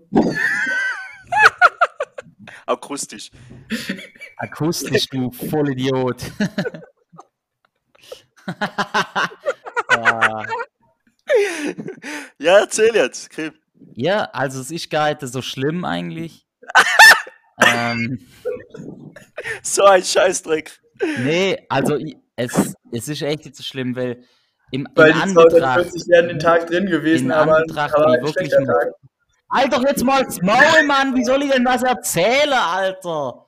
Akustisch. Akustisch, du Vollidiot. ja. Ja, erzähl jetzt. Kim. ja, also es ist gar nicht so schlimm eigentlich. ähm, So ein Scheißdreck. Nee, also es, es ist echt nicht so schlimm, weil im, weil in die Anbetracht 240 wären den Tag drin gewesen, in aber, Anbetracht, aber ein wirklich nur- Tag. Halt doch jetzt mal das Maul, Mann! Wie soll ich denn was erzählen, Alter?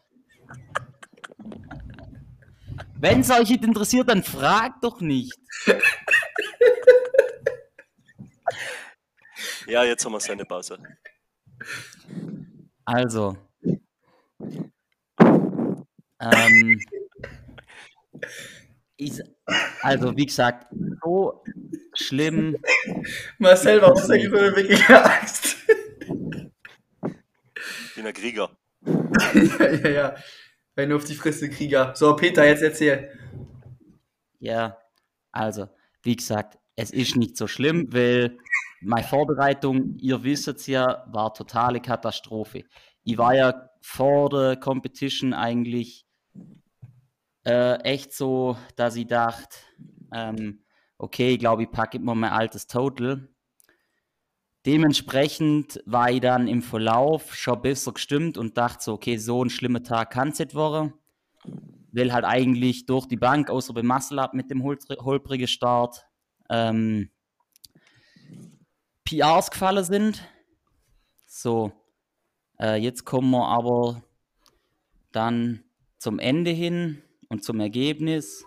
Wenn es euch nicht interessiert, dann fragt doch nicht. Ja, jetzt haben wir seine Pause. Also. Ähm, ich, also, wie gesagt, so schlimm. Marcel, warum ist er gerade weggegangen? Ich bin ein Krieger. ja, ja, ja. Wenn du auf die Fresse Krieger. So, Peter, jetzt erzähl. Ja, also, wie gesagt, es ist nicht so schlimm, weil meine Vorbereitung, ihr wisst es ja, war totale Katastrophe. Ich war ja vor der Competition eigentlich äh, echt so, dass ich dachte, ähm, okay, ich glaube, ich packe immer mein altes Total. Dementsprechend war ich dann im Verlauf schon besser gestimmt und dachte so, okay, so ein schlimmer Tag kann es nicht werden. Weil halt eigentlich durch die Bank, außer beim Muscle Up mit dem holpri- holprigen Start, ähm, PRs gefallen sind. So, äh, jetzt kommen wir aber dann zum Ende hin und zum Ergebnis.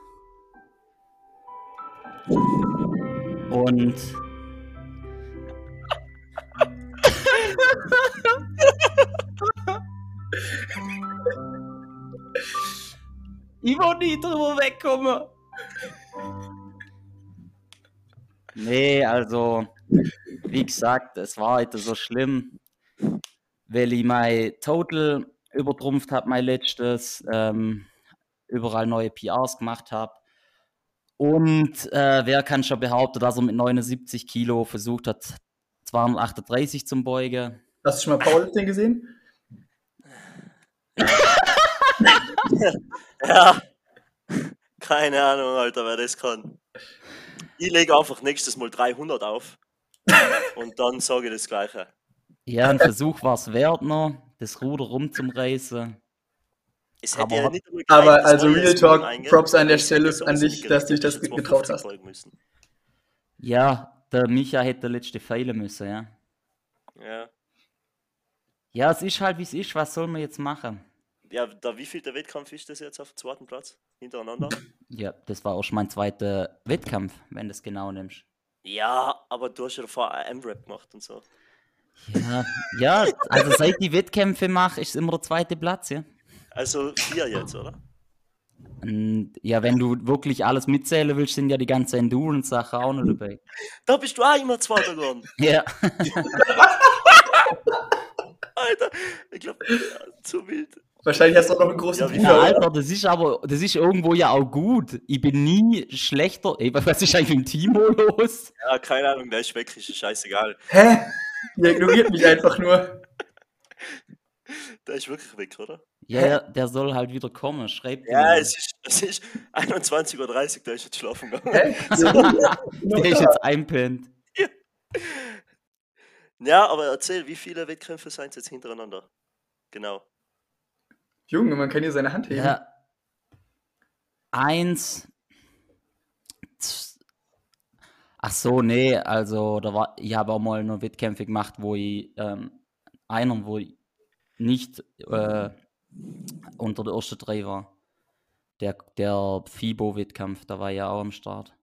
Und ich will nie drüber wegkommen. Nee, also, wie gesagt, es war heute so schlimm, weil ich mein Total übertrumpft habe, mein letztes, ähm, überall neue PRs gemacht habe. Und äh, wer kann schon behaupten, dass er mit 79 Kilo versucht hat, 238 zum Beugen? Hast du schon mal Powerlifting gesehen? Ja. Keine Ahnung, Alter, wer das kann. Ich lege einfach nächstes Mal 300 auf. Und dann sage ich das Gleiche. Ja, ein Versuch war es wert noch, das Ruder rumzureißen. Es hätte Aber ja nicht Aber also Real Talk. Props an der Stelle an dich, nicht dass du dich das getraut 250 hast. Ja, der Micha hätte letzte feilen müssen, ja. Ja. Ja, es ist halt wie es ist, was soll man jetzt machen? Ja, da wie viel der Wettkampf ist das jetzt auf dem zweiten Platz? Hintereinander? Ja, das war auch schon mein zweiter Wettkampf, wenn du es genau nimmst. ja, aber du hast ja davor M-Rap gemacht und so. Ja, ja, also seit ich Wettkämpfe mache, ist es immer der zweite Platz, ja. Also vier jetzt, oder? Ja, wenn du wirklich alles mitzählen willst, sind ja die ganzen Endurance-Sachen auch noch dabei. Da bist du auch immer Zweiter geworden. Ja, Alter, ich glaube, ja, zu wild. Wahrscheinlich hast du auch noch einen großen Ja, Bruder. Alter, das ist aber, das ist irgendwo ja auch gut. Ich bin nie schlechter. Ey, was ist eigentlich mit dem Timo los? Ja, keine Ahnung, der ist weg, ist scheißegal. Hä? Ihr ignoriert mich einfach nur. Der ist wirklich weg, oder? Ja, ja, der soll halt wieder kommen. Schreibt Ja, es ist, es ist 21.30 Uhr, der ist jetzt schlafen gegangen. Der ist jetzt einpennt. Ja, aber erzähl, wie viele Wettkämpfe sind es jetzt hintereinander? Genau. Junge, man kann hier seine Hand heben. Ja. Eins. Ach so, nee, also da war, ich habe auch mal noch Wettkämpfe gemacht, wo ich ähm, einer, wo ich nicht äh, unter der ersten drei war. Der, der FIBO-Wettkampf, da war ja auch am Start.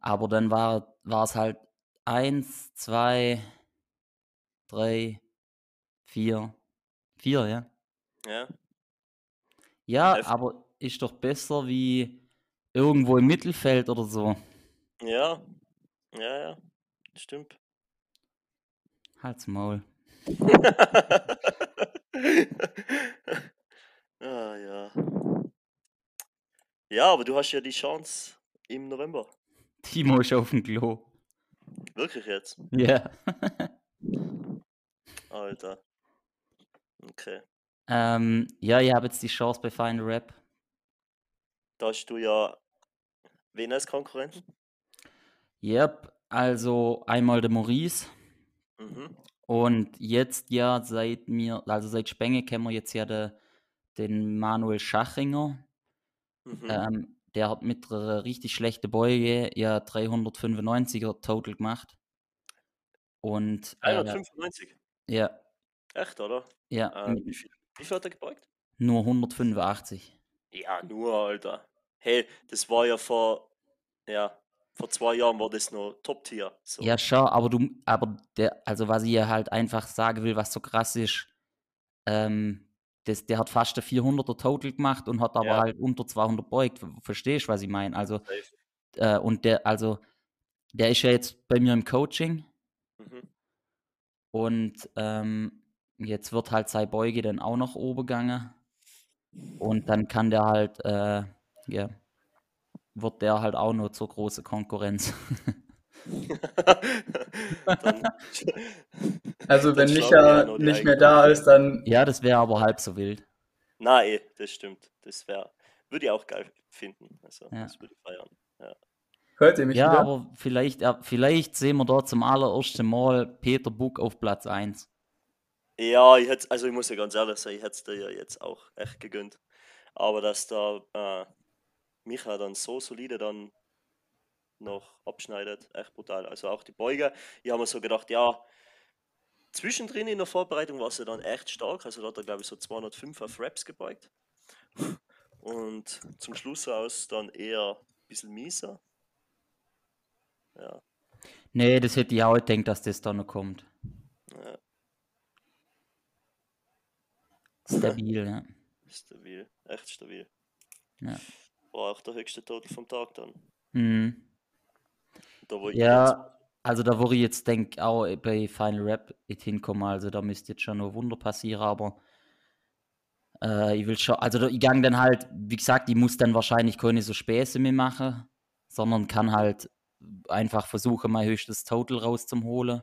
Aber dann war, war es halt eins, zwei, drei, vier. Vier, ja. Ja, Ja, Heftig. aber ist doch besser wie irgendwo im Mittelfeld oder so. ja, ja, ja, stimmt. Halt's Maul. ah, ja. Ja, aber du hast ja die Chance im November. Timo ist auf dem Klo. Wirklich jetzt? Ja. Alter. Okay. ähm, ja, ich habe jetzt die Chance bei Final Rap. Da hast du ja wen als Konkurrenten? Yep, also einmal der Maurice Mhm. und jetzt ja seit mir, also seit Spenge kennen wir jetzt ja de, den Manuel Schachinger. Mhm. Ähm, der hat mit einer richtig schlechte Beuge ja 395er Total gemacht. Und äh, 195. ja, Echt, oder? ja, Äh, mit wie, viel, wie viel hat er gebeugt? nur 185. Ja, nur, Alter. Hey, das war ja vor, ja, vor zwei Jahren war das noch Top-Tier. So. Ja, schon, aber du, aber der, also was ich ja halt einfach sagen will, was so krass ist, ähm, das, der hat fast ein 400er Total gemacht und hat aber Ja. halt unter 200 beugt. Verstehst du, was ich meine? Also, äh, und der, also, der ist ja jetzt bei mir im Coaching Mhm. und ähm, jetzt wird halt seine Beuge dann auch noch oben gegangen und dann kann der halt, äh, ja, wird der halt auch noch zur großen Konkurrenz. Dann, Also wenn ja Micha nicht mehr da ist, dann ja, das wäre aber halb so wild. na eh, das stimmt. Das wäre, würde ich auch geil finden. Also, Ja. das würde ich feiern. hört ihr mich Ja, wieder. aber vielleicht, ja, vielleicht sehen wir da zum allerersten Mal Peter Buck auf Platz 1. Ja, ich hätte, also ich muss ja ganz ehrlich sein, ich hätte es dir ja jetzt auch echt gegönnt. Aber dass da äh, Micha dann so solide dann noch abschneidet, echt brutal. Also auch die Beuge, ich habe mir so gedacht, ja, zwischendrin in der Vorbereitung war sie dann echt stark. Also da hat er, glaube ich, so 205 auf Raps gebeugt. Und zum Schluss aus dann eher ein bisschen mieser. Ja, Nee, das hätte ich auch gedacht, dass das da noch kommt. ja, Stabil, ja. stabil, echt stabil. Ja. War auch der höchste Total vom Tag dann. Mhm. Da, wo ich jetzt Ja, also da wo ich jetzt denke, auch bei Final Rap nicht hinkommen, also da müsste jetzt schon noch Wunder passieren, aber äh, ich will schon, also da, ich gang dann halt, wie gesagt, ich muss dann wahrscheinlich keine so Späße mehr machen, sondern kann halt einfach versuchen, mein höchstes Total rauszuholen.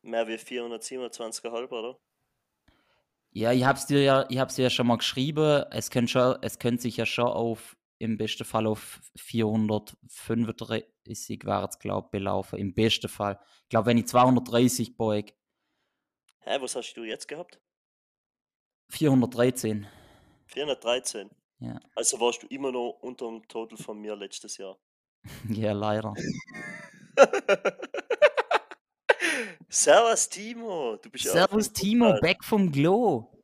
Mehr wie 427,5, oder? Ja, ich hab's dir ja, ich hab's dir ja schon mal geschrieben. Es könnte schon, es könnte sich ja schon auf, im besten Fall auf 435 war es, glaube ich, belaufen. Im besten Fall. Ich glaube, wenn ich 230 beug, Hä, was hast du jetzt gehabt? 413. 413. Ja. Also warst du immer noch unter dem Total von mir letztes Jahr. Ja, leider. Servus Timo, du bist Servus im Timo, back vom Glow.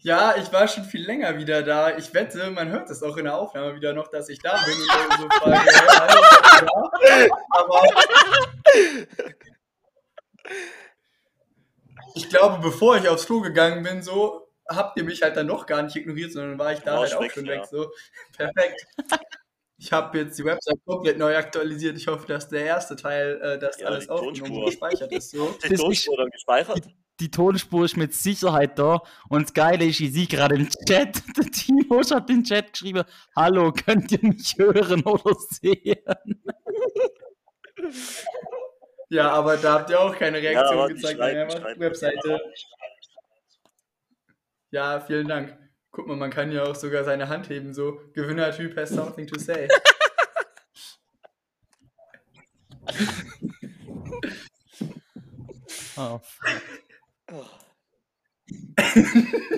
Ja, ich war schon viel länger wieder da. Ich wette, man hört es auch in der Aufnahme wieder noch, dass ich da bin und so frage, da? Aber ich glaube, bevor ich aufs Klo gegangen bin, so habt ihr mich halt dann noch gar nicht ignoriert, sondern war ich da halt auch schon ja. weg. So, perfekt. Ich habe jetzt die Website komplett neu aktualisiert. Ich hoffe, dass der erste Teil, äh, dass Ja, alles aufgenommen und gespeichert ist. So. Die Tonspur dann gespeichert? Die Tonspur ist mit Sicherheit da. Und das Geile ist, ich sehe gerade im Chat, der Timo hat in den Chat geschrieben, hallo, könnt ihr mich hören oder sehen? Ja, aber da habt ihr auch keine Reaktion ich gezeigt ich der Webseite. Ja, vielen Dank. Guck mal, man kann ja auch sogar seine Hand heben, so Gewinnertyp has something to say. Oh, fuck.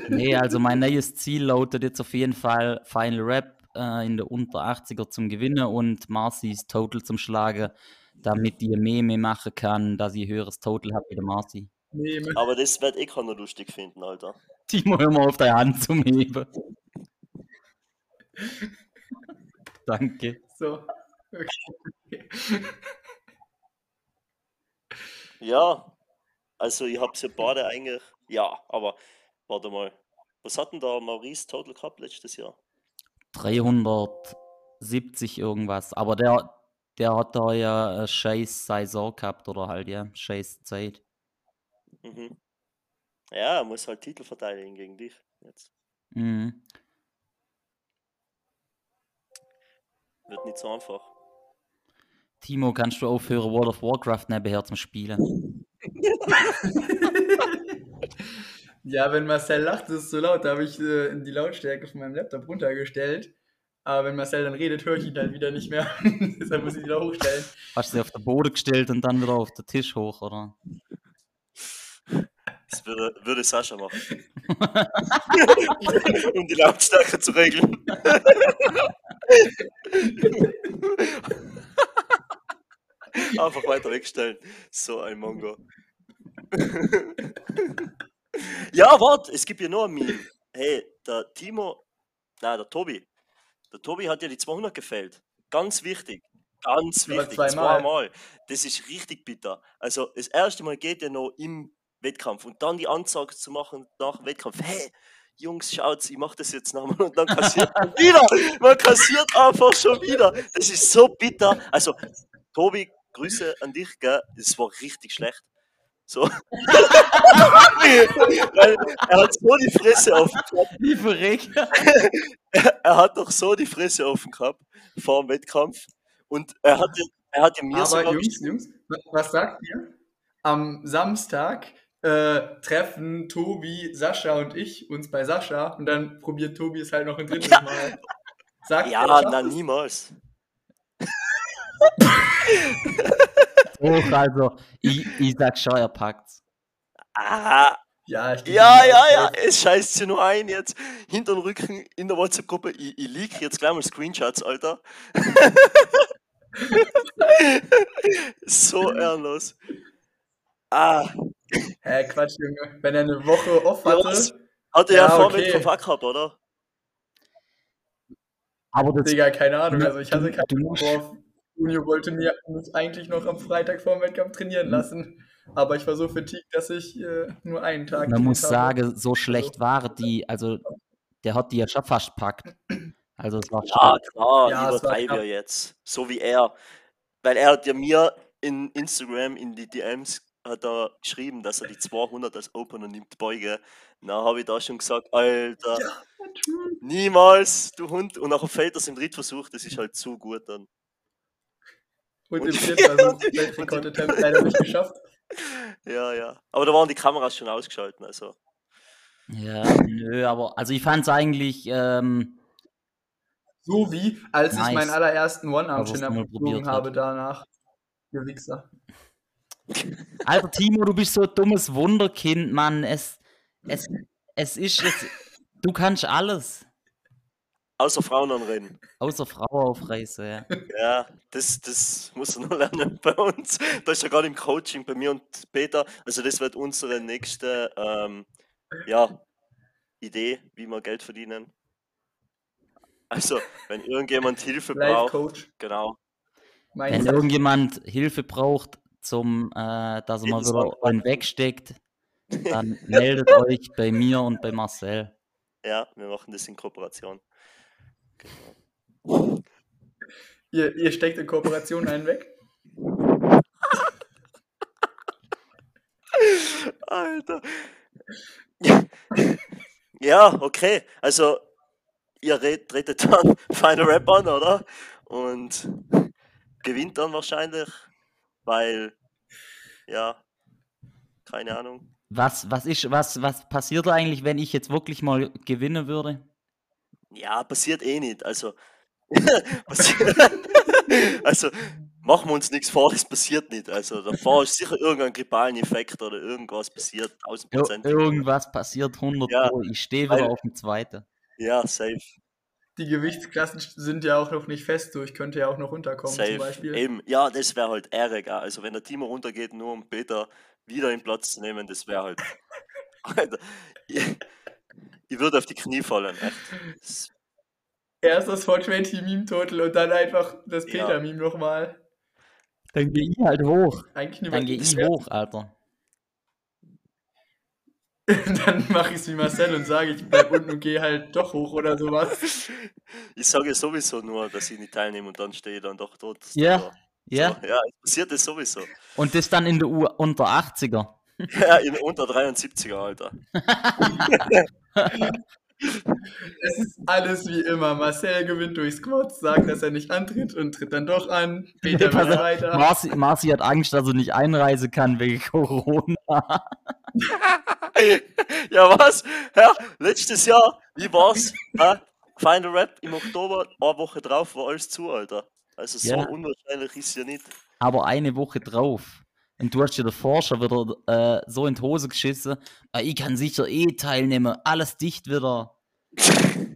Nee, also mein neues Ziel lautet jetzt auf jeden Fall Final Rap äh, in der unter 80er zum Gewinnen und Marcy's Total zum Schlagen, damit die Meme machen kann, dass ich höheres Total habe wie der Marcy. Nee, Aber das wird eh keiner lustig finden, Alter. Timo, hör mal auf deine Hand zum Heben. Danke. so. Okay. Ja, also ich hab's ja beide eigentlich. Ja, aber warte mal. Was hat denn da Maurice Total gehabt letztes Jahr? 370 irgendwas. Aber der, der hat da ja scheiß Saison gehabt oder halt, ja, scheiß Zeit. Mhm. Ja, er muss halt Titel verteidigen gegen dich jetzt. Mhm. Wird nicht so einfach. Timo, kannst du aufhören, World of Warcraft nebenher zum Spielen? Ja, wenn Marcel lacht, ist es so laut. Da habe ich äh, die Lautstärke von meinem Laptop runtergestellt. Aber wenn Marcel dann redet, höre ich ihn dann wieder nicht mehr. Deshalb muss ich ihn wieder hochstellen. Hast du sie auf den Boden gestellt und dann wieder auf den Tisch hoch, oder? Das würde, würde Sascha machen. um die Lautstärke zu regeln. Einfach weiter wegstellen. So ein Mongo. ja, warte, es gibt ja noch ein Meme. Hey, der Timo, nein, der Tobi. Der Tobi hat ja die 200 gefällt. Ganz wichtig. Ganz wichtig. zweimal. Zweimal. Das ist richtig bitter. Also, das erste Mal geht ja noch im Wettkampf und dann die Ansage zu machen nach Wettkampf. Hey, Jungs, schaut, ich mach das jetzt nochmal und dann kassiert man wieder. Man kassiert einfach schon wieder. Das ist so bitter. Also, Tobi, Grüße an dich, gell? Das war richtig schlecht. So. Weil er hat so die Fresse gehabt. Ich verreck. Er, er hat doch so die Fresse offen gehabt vor dem Wettkampf. Und er hatte, er hatte mir Aber sogar Jungs, Jungs, wa- was sagt ihr? Am Samstag äh, treffen Tobi, Sascha und ich uns bei Sascha und dann probiert Tobi es halt noch ein drittes Mal. Sagt Ja, na es? niemals. Hoch, also, ich, ich sag schon, er packt's. Ah, Ja, ich ja, ja, ja, es scheißt sie nur ein jetzt. Hinter den Rücken in der WhatsApp-Gruppe. Ich, ich leak jetzt gleich mal Screenshots, Alter. so ehrenlos. Ah, Hä, Quatsch, Junge. Wenn er eine Woche off Ja, hatte, hat er ja, Ja, vor okay. mit Kontakt gehabt, oder? Aber das, Digga, keine Ahnung. Also ich hatte keinen Bock musst- drauf. Junio wollte mir mich eigentlich noch am Freitag vor dem Wettkampf trainieren Mhm. lassen. Aber ich war so fatigued, dass ich äh, nur einen Tag man muss habe. sagen, so schlecht war die, also, der hat die ja schon fast packt. Also, es war Ja, schon. klar, Ja, übertreibe ja jetzt. So wie er. Weil er hat ja mir in Instagram, in die DMs, hat er geschrieben, dass er die 200 als Opener nimmt, Beuge. Na, habe ich da schon gesagt, Alter, niemals, du Hund. Und nachher fällt das im Drittversuch, das ist halt zu gut dann. Und Und- im vierten Versuch, Weltrekord Attempt leider nicht geschafft. Ja, ja. Aber da waren die Kameras schon ausgeschaltet, also. Ja, nö, aber, also, ich fand's eigentlich, ähm, So wie, als ich Nice. meinen allerersten Aber One-Arm was Chin du mal Up probiert geflogen habe danach. Ihr Wichser. Alter Timo, du bist so ein dummes Wunderkind, Mann. Es, es, es ist, es, du kannst alles. Außer Frauen anreden. Außer Frau aufreißen, ja. Ja, das, das muss er noch lernen bei uns. Da ist er gerade im Coaching bei mir und Peter. Also das wird unsere nächste, ähm, ja, Idee, wie wir Geld verdienen. Also, wenn irgendjemand Hilfe braucht, Coach. genau. Mein Wenn irgendjemand Hilfe braucht, zum, äh, dass er mal wieder einen wegsteckt, dann meldet euch bei mir und bei Marcel. Ja, wir machen das in Kooperation. Genau. ihr, ihr steckt in Kooperation einen weg. Alter. Ja, okay. Also, ihr red- tretet dann Final Rap an, oder? Und gewinnt dann wahrscheinlich, weil, ja, keine Ahnung. Was, was, ist, was, was passiert eigentlich, wenn ich jetzt wirklich mal gewinnen würde? Ja, passiert eh nicht. Also, passiert, also machen wir uns nichts vor, das passiert nicht. Also, davor ist sicher irgendein grippalen Effekt oder irgendwas passiert, Ir 1000%. irgendwas passiert 100 Ja. Ich stehe wieder auf dem zweiten. Ja, safe. Die Gewichtsklassen sind ja auch noch nicht fest, so ich könnte ja auch noch runterkommen zum Safe. Beispiel. Eben, ja, das wäre halt ärger. Also, wenn der Timo runtergeht, nur um Peter wieder den Platz zu nehmen, das wäre halt. Alter, ich, würde auf die Knie fallen. Echt. Erst das 420 Meme Total und dann einfach das Ja. Peter Meme nochmal. Dann gehe ich halt hoch. Dann gehe das ich hoch, Alter. dann mache ich es wie Marcel und sage, ich bleib unten und gehe halt doch hoch oder sowas. ich sage sowieso nur, dass ich nicht teilnehme und dann stehe ich dann doch tot. Ja, So, ja. So, ja, es passiert das sowieso. Und das dann in der U unter 80er. Ja, in unter 73er, Alter. Es ist alles wie immer. Marcel gewinnt durch Squats, sagt, dass er nicht antritt und tritt dann doch an. Peter auf, weiter. Marci, Marci hat Angst, dass er nicht einreisen kann wegen Corona. ja, was? Ja, letztes Jahr, wie war's? Ja, Final Rap im Oktober, eine Woche drauf war alles zu, Alter. Also so Ja. unwahrscheinlich ist ja nicht. Aber eine Woche drauf. Und du hast dir davor schon wieder äh, so in die Hose geschissen. Ah, ich kann sicher eh teilnehmen. Alles dicht wieder.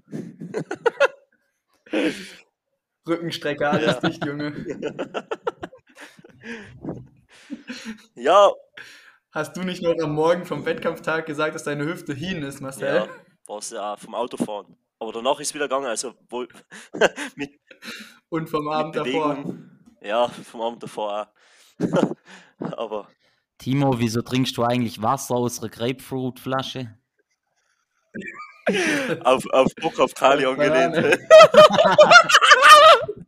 Rückenstrecker, alles Ja. dicht, Junge. Ja, Hast du nicht noch am Morgen vom Wettkampftag gesagt, dass deine Hüfte hin ist, Marcel? ja, war's ja vom Autofahren. Aber danach ist wieder gegangen, also wohl mit, Und vom mit Abend davor. Bewegung. Ja, vom Abend davor auch. Aber Timo, wieso trinkst du eigentlich Wasser aus einer Grapefruitflasche? auf, auf Bock auf Kali angelehnt. Banane.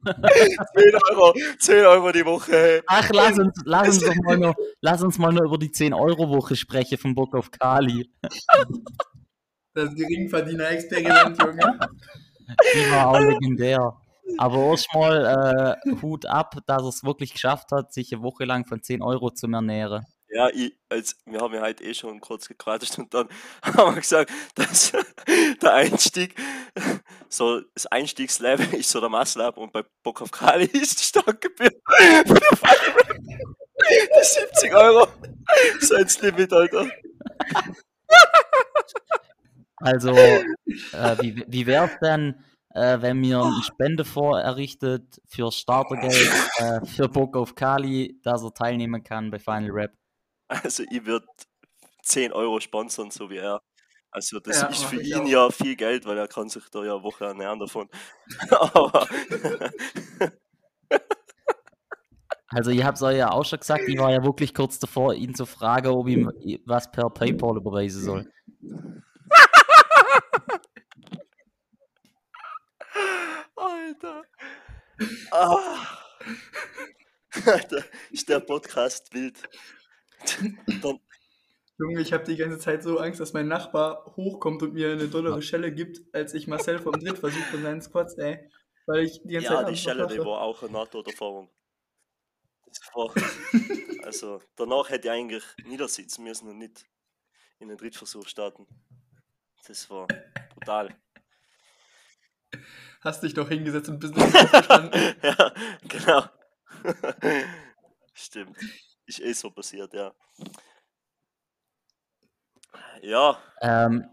10 Euro, 10 Euro die Woche. Ach, lass uns, lass uns doch mal noch, lass uns mal noch über die 10-Euro-Woche sprechen vom Bock auf Kali. Das Geringverdiener-Experiment, Junge. Die war auch legendär. Aber erstmal äh, Hut ab, dass er es wirklich geschafft hat, sich eine Woche lang von 10 Euro zu ernähren. Ja, ich, als, wir haben ja heute eh schon kurz gequatscht und dann haben wir gesagt, dass der Einstieg, so das Einstiegslevel ist so der Masslab und bei Bock auf Kali ist die Startgebühr die 70 Euro. So ins Limit, Alter. Also, äh, wie, wie wäre es denn, äh, wenn mir eine Spende vorerrichtet für Startergeld äh, für Bock auf Kali, dass er teilnehmen kann bei Final Rap? Also ich würde 10 Euro sponsern, so wie er. Also das Ja, ist für ihn auch. ja viel Geld, weil er kann sich da ja eine Woche ernähren davon. Aber Also, ich habe es euch ja auch schon gesagt, ich war ja wirklich kurz davor, ihn zu fragen, ob ich ihm was per PayPal überweisen soll. Alter. Ah. Alter, ist der Podcast wild. Dann, Junge, ich habe die ganze Zeit so Angst, dass mein Nachbar hochkommt und mir eine dollere Schelle gibt, als ich Marcel vom Dritt versuche von seinen Squats, ey. Weil ich die ganze ja, Zeit die Angst Schelle, die war auch eine NATO-Erfahrung. Das war, also danach hätte ich eigentlich niedersitzen müssen und nicht in den Drittversuch starten. Das war brutal. Hast dich doch hingesetzt und bist nicht ja, genau. Stimmt. Ist eh so passiert, ja. Ja, Ähm,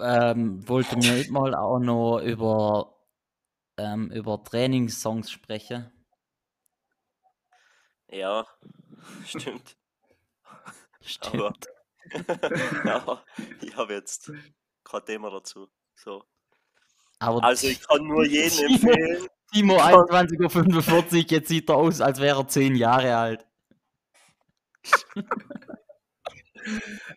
ähm, wollte mir mal auch noch über, ähm, über Trainingssongs sprechen. ja, stimmt. Stimmt. ja, ich habe jetzt kein Thema dazu. So. Aber Also ich kann nur jedem Timo- empfehlen. Timo 21.45 Uhr, jetzt sieht er aus, als wäre er 10 Jahre alt.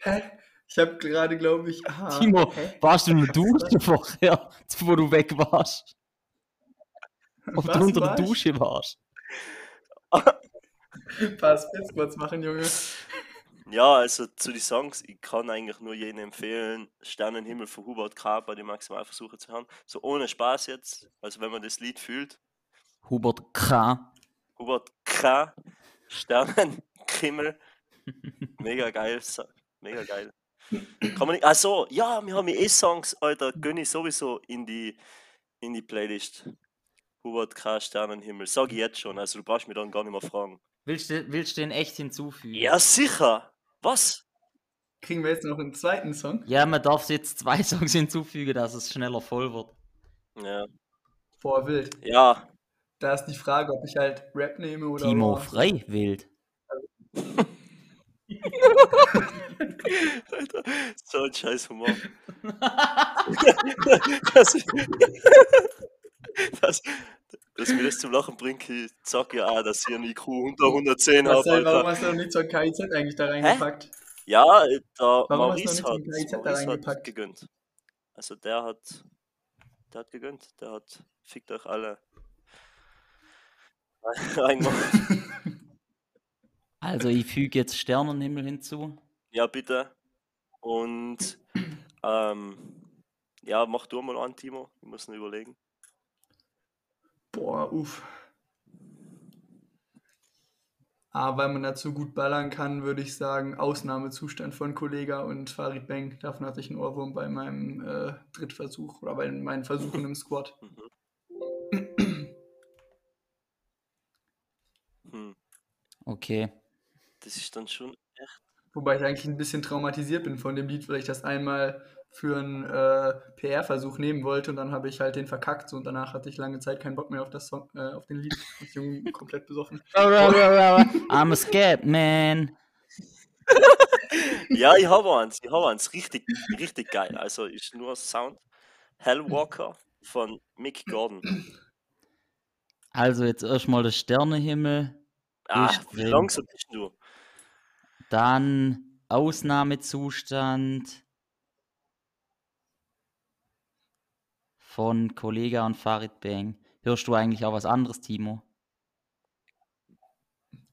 Hä? Ich habe gerade, glaube ich. Ah, Timo, hä? warst du in der Dusche vorher, bevor du weg warst? Ob Was du unter der war ich? Dusche warst? Pass, jetzt kurz machen, Junge. Ja, also zu den Songs, ich kann eigentlich nur jedem empfehlen, Sternenhimmel von Hubert K. bei den Maximalversuchen zu hören. So ohne Spaß jetzt, also wenn man das Lied fühlt. Hubert K. Hubert K. Sternenhimmel. Mega geil, mega geil. Kann man nicht, ach so, ja, wir haben eh Songs, Alter, gönn ich sowieso in die, in die Playlist. Hubert K. Sternenhimmel, sag ich jetzt schon, also du brauchst mich dann gar nicht mehr fragen. Willst du, willst du den echt hinzufügen? Ja, sicher! Was? Kriegen wir jetzt noch einen zweiten Song? Ja, man darf jetzt zwei Songs hinzufügen, dass es schneller voll wird. Ja. Boah, wild. Ja, Da ist die Frage, ob ich halt Rap nehme oder. Timo Raw. frei wild. Alter, so ein scheiß Humor. das, das, dass mir das zum Lachen bringt, ich sag ja auch, dass ich einen IQ unter 110 habe, warum hast du noch nicht zur KIZ eigentlich da reingepackt? Ja, der Warum hast du Maurice noch hat, da Maurice hat reingepackt? gegönnt. Also der hat, der hat gegönnt, der hat, fickt euch alle. Reingemacht. Also ich füge jetzt Sternenhimmel hinzu. Ja, bitte. Und ähm, ja, mach du mal an, Timo. Ich muss noch überlegen. Boah, uff. Aber weil man dazu gut ballern kann, würde ich sagen, Ausnahmezustand von Kollega und Farid Bang. Davon hatte ich einen Ohrwurm bei meinem äh, Drittversuch oder bei meinen Versuchen im Squad. Hm, Okay. das ist dann schon echt. Wobei ich eigentlich ein bisschen traumatisiert bin von dem Lied, weil ich das einmal für einen äh, PR-Versuch nehmen wollte und dann habe ich halt den verkackt so, und danach hatte ich lange Zeit keinen Bock mehr auf das Song, äh, auf den Lied. Ich Junge komplett besoffen. I'm a scared man. Ja, ich habe eins, ich habe eins. Richtig, richtig geil. Also ist nur Sound. Hellwalker von Mick Gordon. Also jetzt erstmal der Sternenhimmel, Ah, wie langsam bist du? Dann Ausnahmezustand von Kollega und Farid Bang. Hörst du eigentlich auch was anderes, Timo?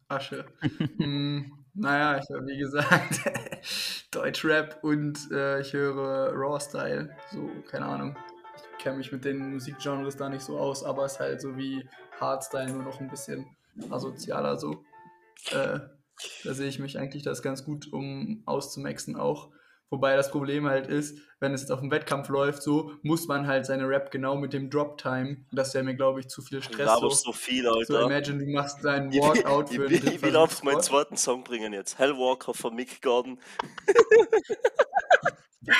Asche. mm, naja, ich habe wie gesagt Deutschrap und äh, ich höre Raw-Style. So, keine Ahnung. Ich kenne mich mit den Musikgenres da nicht so aus, aber es ist halt so wie Hardstyle, nur noch ein bisschen asozialer so. Äh, da sehe ich mich eigentlich das ganz gut, um auszumaxen auch. Wobei das Problem halt ist, wenn es jetzt auf dem Wettkampf läuft, so muss man halt seine Rap genau mit dem Drop-Time. Das wäre mir, glaube ich, zu viel Stress. laberst So. so viel, so, Alter. imagine, du machst deinen Ich, Walkout ich, für ich, ich will einfach meinen zweiten Song bringen jetzt. Hellwalker von Mick Gordon.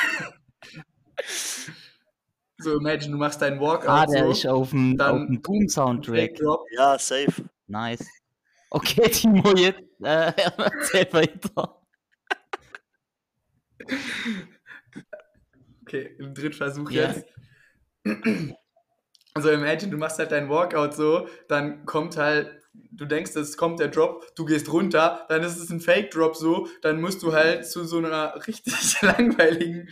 So, imagine, du machst deinen Walkout Ah, der so. ist auf dem, auf Boom-Soundtrack. Drop. Ja, safe. Nice. Okay, Timo, jetzt äh, erzähl weiter. Okay, im Drittversuch Ja. jetzt. Also imagine, du machst halt deinen Walkout so, dann kommt halt, du denkst, es kommt der Drop, du gehst runter, dann ist es ein Fake-Drop so, dann musst du halt zu so einer richtig langweiligen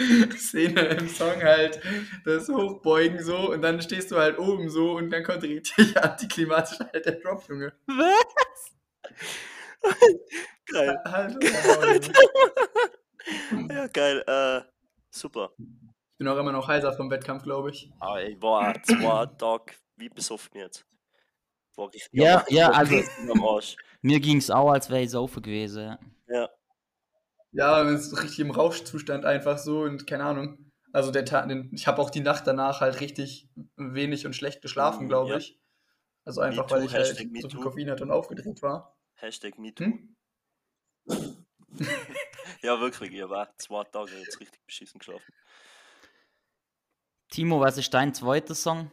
Szene im Song halt das Hochbeugen so und dann stehst du halt oben so und dann kommt richtig antiklimatisch halt der Drop, Junge. Was? Geil. Halt, Ja, geil. Äh, super. ich bin auch immer noch heiser vom Wettkampf, glaube ich. Aber ich war zwei Tage wie besoffen jetzt. War richtig Ja, ja, also-. Mir ging's auch, als wäre ich saufen gewesen. Ja. Ja, man ist richtig im Rauschzustand einfach so und keine Ahnung. Also der Tag, den, ich habe auch die Nacht danach halt richtig wenig und schlecht geschlafen, Mm, glaube ja. ich. Also einfach, too, weil ich halt Hashtag so viel. Koffein hatte und aufgedreht war. Hashtag MeToo. Hm? Ja, wirklich. Ich war zwei Tage jetzt richtig beschissen geschlafen. Timo, was ist dein zweiter Song?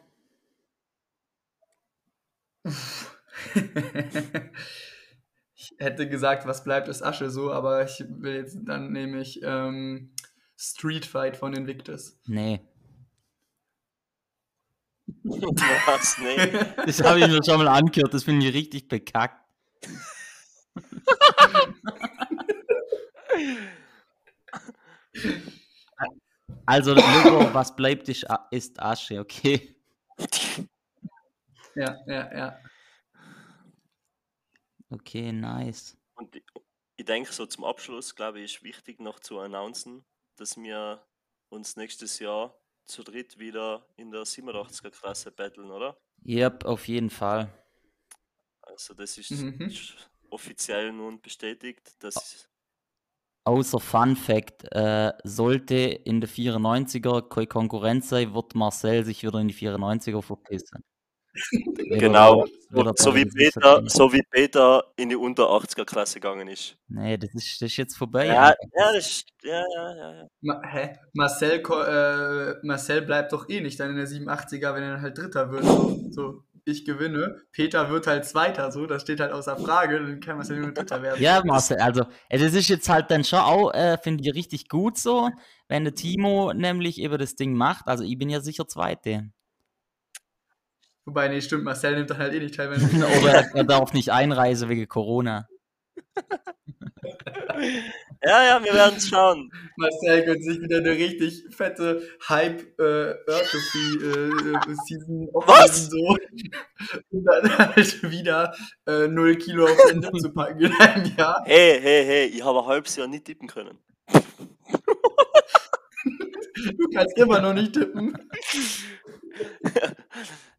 ich hätte gesagt, was bleibt, ist Asche so, aber ich will jetzt dann nämlich ähm, Street Fight von Invictus. Nee. Was? Nee. Das habe ich mir schon mal angehört, das finde ich richtig bekackt. Also, Lugo, was bleibt, ist Asche, okay? Ja, ja, ja. Okay, nice. Und ich, ich denke, so zum Abschluss, glaube ich, ist wichtig noch zu announcen, dass wir uns nächstes Jahr zu dritt wieder in der 87er Klasse battlen, oder? Yep, auf jeden Fall. Also das ist, Mhm. offiziell nun bestätigt, dass Außer Fun Fact, äh, sollte in der 94er keine Konkurrenz sein, wird Marcel sich wieder in die 94er verpissen. Genau, wieder so wie Peter, so wie Peter in die unter 80er Klasse gegangen ist. Nee, das ist, das ist jetzt vorbei. Ja, ja, das ist, ja, ja, ja. Ma hä? Marcel, äh, Marcel bleibt doch eh nicht dann in der 87er, wenn er dann halt Dritter wird. So, so, ich gewinne. Peter wird halt Zweiter, so, das steht halt außer Frage. Dann kann Marcel nur Dritter werden. Ja, Marcel, also das ist jetzt halt dann schon auch, äh, finde ich, richtig gut so, wenn der Timo nämlich eben das Ding macht. Also ich bin ja sicher Zweite. Wobei, nee, stimmt, Marcel nimmt dann halt eh nicht teil. Wenn Oder er darf nicht einreisen wegen Corona. Ja, ja, wir werden es schauen. Marcel könnte sich wieder eine richtig fette Hype äh, Earthophy äh, Season Was? so und dann halt wieder äh, 0 Kilo auf den Ripp zu packen in einem Jahr. Hey, hey, hey, ich habe ein halbes Jahr nicht tippen können. Du kannst immer noch nicht tippen.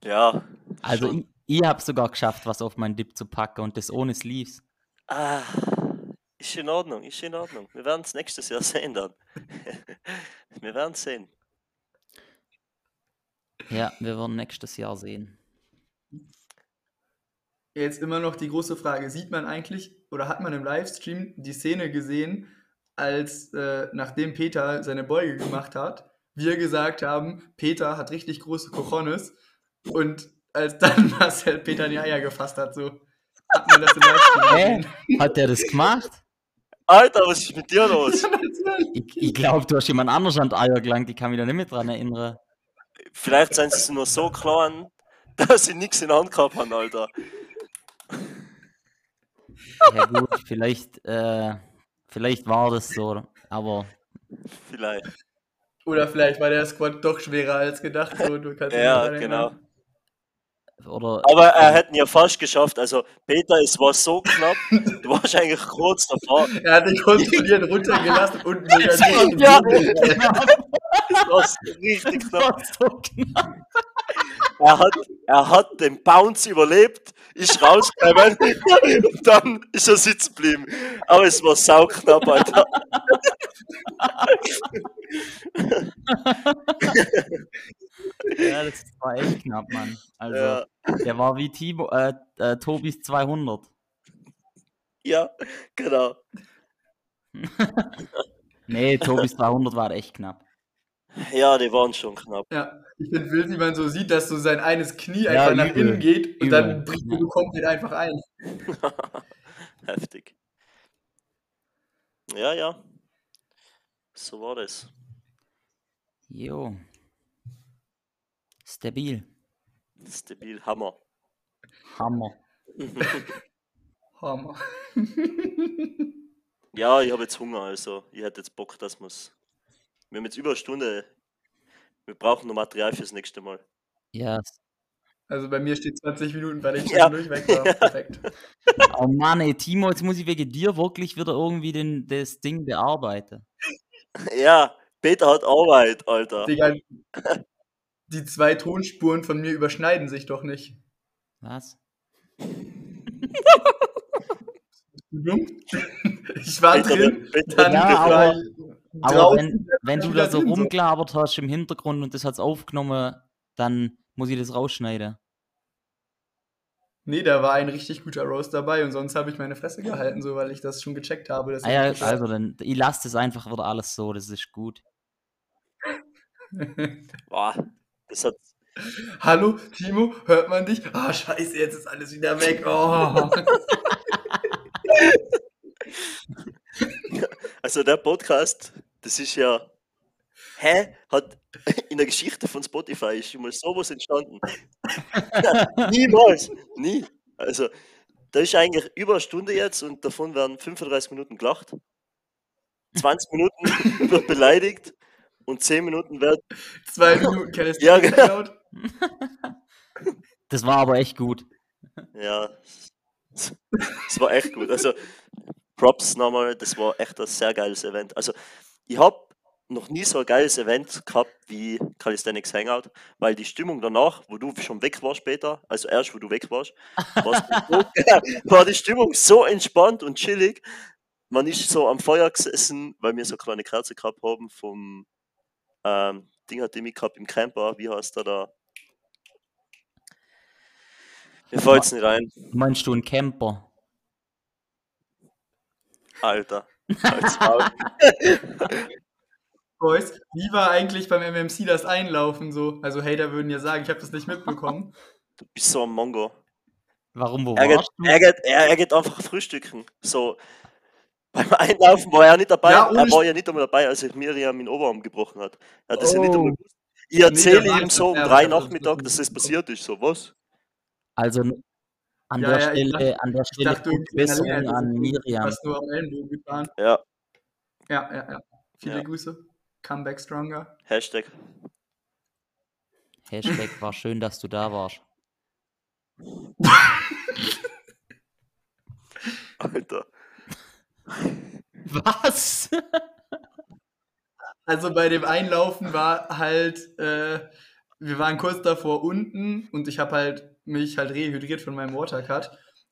Ja. Also schon. ich, ich habe sogar geschafft, was auf meinen Dip zu packen und das ohne Sleeves. Ah, ist in Ordnung, ist in Ordnung. Wir werden es nächstes Jahr sehen dann. wir werden es sehen. Ja, wir werden nächstes Jahr sehen. Jetzt immer noch die große Frage: Sieht man eigentlich oder hat man im Livestream die Szene gesehen, als äh, nachdem Peter seine Beuge gemacht hat, wir gesagt haben, Peter hat richtig große Cojones und als dann Marcel Peter in die Eier gefasst hat, so hat man das im Livestream Hä? Hat der das gemacht? Alter, was ist mit dir los? Ich, ich glaube, du hast jemand anders an die Eier gelangt. Ich kann mich da nicht mehr dran erinnern. Vielleicht sind sie nur so klein, dass sie nichts in der Hand gehabt haben, Alter. Ja gut, vielleicht, äh, vielleicht war das so, aber Vielleicht. Oder vielleicht war der Squad doch schwerer als gedacht. So, du kannst dich Ja, genau. erinnern. Oder Aber er hätte ihn ja fast geschafft. Also, Peter, es war so knapp. Du warst eigentlich kurz davor. Er hat dich kontrolliert runtergelassen und sogar nicht Ja. Es war so richtig das war so knapp. Er hat, er hat den Bounce überlebt, ist rausgekommen und dann ist er sitzen geblieben. Aber es war sauknapp, Alter. Ja, das war echt knapp, Mann. Also, Ja, der war wie Timo, äh, äh, Tobis 200. ja genau. Nee, Tobis 200 war echt knapp. Ja, die waren schon knapp. Ja, ich finde wild, wie man so sieht, dass so sein eines Knie Ja, einfach nach innen geht und Übel. dann bricht du komplett einfach ein. Heftig. Ja, ja. So war das. Jo. Stabil. Stabil Hammer. Hammer. Hammer. Ja, ich habe jetzt Hunger, also ich hätte jetzt Bock, dass wir's. Wir haben jetzt über eine Stunde. Wir brauchen noch Material fürs nächste Mal. Ja. Also bei mir steht 20 Minuten, weil ich Ja. zwischendurch weg war. Perfekt. Oh Mann, ey, Timo, jetzt muss ich wegen dir wirklich wieder irgendwie den, das Ding bearbeiten. Ja, Peter hat Arbeit, Alter. Digga, die zwei Tonspuren von mir überschneiden sich doch nicht. Was? Ich war Peter, drin, Peter, dann Ja, war aber- ich Aber wenn, wenn du da so rumgelabert hast im Hintergrund und das hat's aufgenommen, dann muss ich das rausschneiden. Nee, da war ein richtig guter Roast dabei und sonst habe ich meine Fresse gehalten, so weil ich das schon gecheckt habe. dass Ah ja, also dann, ich lasse das einfach wieder alles so, das ist gut. Boah, das hat. Hallo, Timo, hört man dich? Ah, scheiße, jetzt ist alles wieder weg. Oh. Also der Podcast, das ist ja, hä, hat in der Geschichte von Spotify ist schon mal sowas entstanden. Niemals, nie. Also da ist eigentlich über eine Stunde jetzt und davon werden 35 Minuten gelacht. 20 Minuten wird beleidigt und 10 Minuten wird. Zwei Minuten Calisthenics Ja, genau. Das war aber echt gut. Ja, es war echt gut. Also Props nochmal, das war echt ein sehr geiles Event. Also ich habe noch nie so ein geiles Event gehabt wie Calisthenics Hangout, weil die Stimmung danach, wo du schon weg warst später, also erst wo du weg warst, war die Stimmung so entspannt und chillig. Man ist so am Feuer gesessen, weil wir so eine kleine Kerze gehabt haben vom ähm, Ding hat die mit gehabt im Camper, wie heißt der da? Mir fällt's nicht ein. Meinst du ein Camper? Alter. Boys, wie war eigentlich beim MMC das Einlaufen so? Also Hater würden ja sagen, ich habe das nicht mitbekommen. Du bist so ein Mongo. Warum, wo Er geht, warst du? er, geht, er, er geht einfach frühstücken. So, beim Einlaufen war er nicht dabei. Ja, er war ja nicht einmal dabei, als ich Miriam meinen Oberarm gebrochen hat. Er hat das ja nicht Oh. einmal gewusst. Ich erzähle ihm so um drei Nachmittag, dass das passiert ist. So, was? Also an Ja, der ja, Stelle, an der Ich Stelle dachte, Besserung Alea, an du Miriam. hast nur am Ellenbogen getan. Ja, Ja, ja, ja. Viele Ja. Grüße. Come back stronger. Hashtag. Hashtag war schön, dass du da warst. Alter. Was? Also bei dem Einlaufen war halt, äh, wir waren kurz davor unten und ich habe halt mich halt rehydriert von meinem Watercut.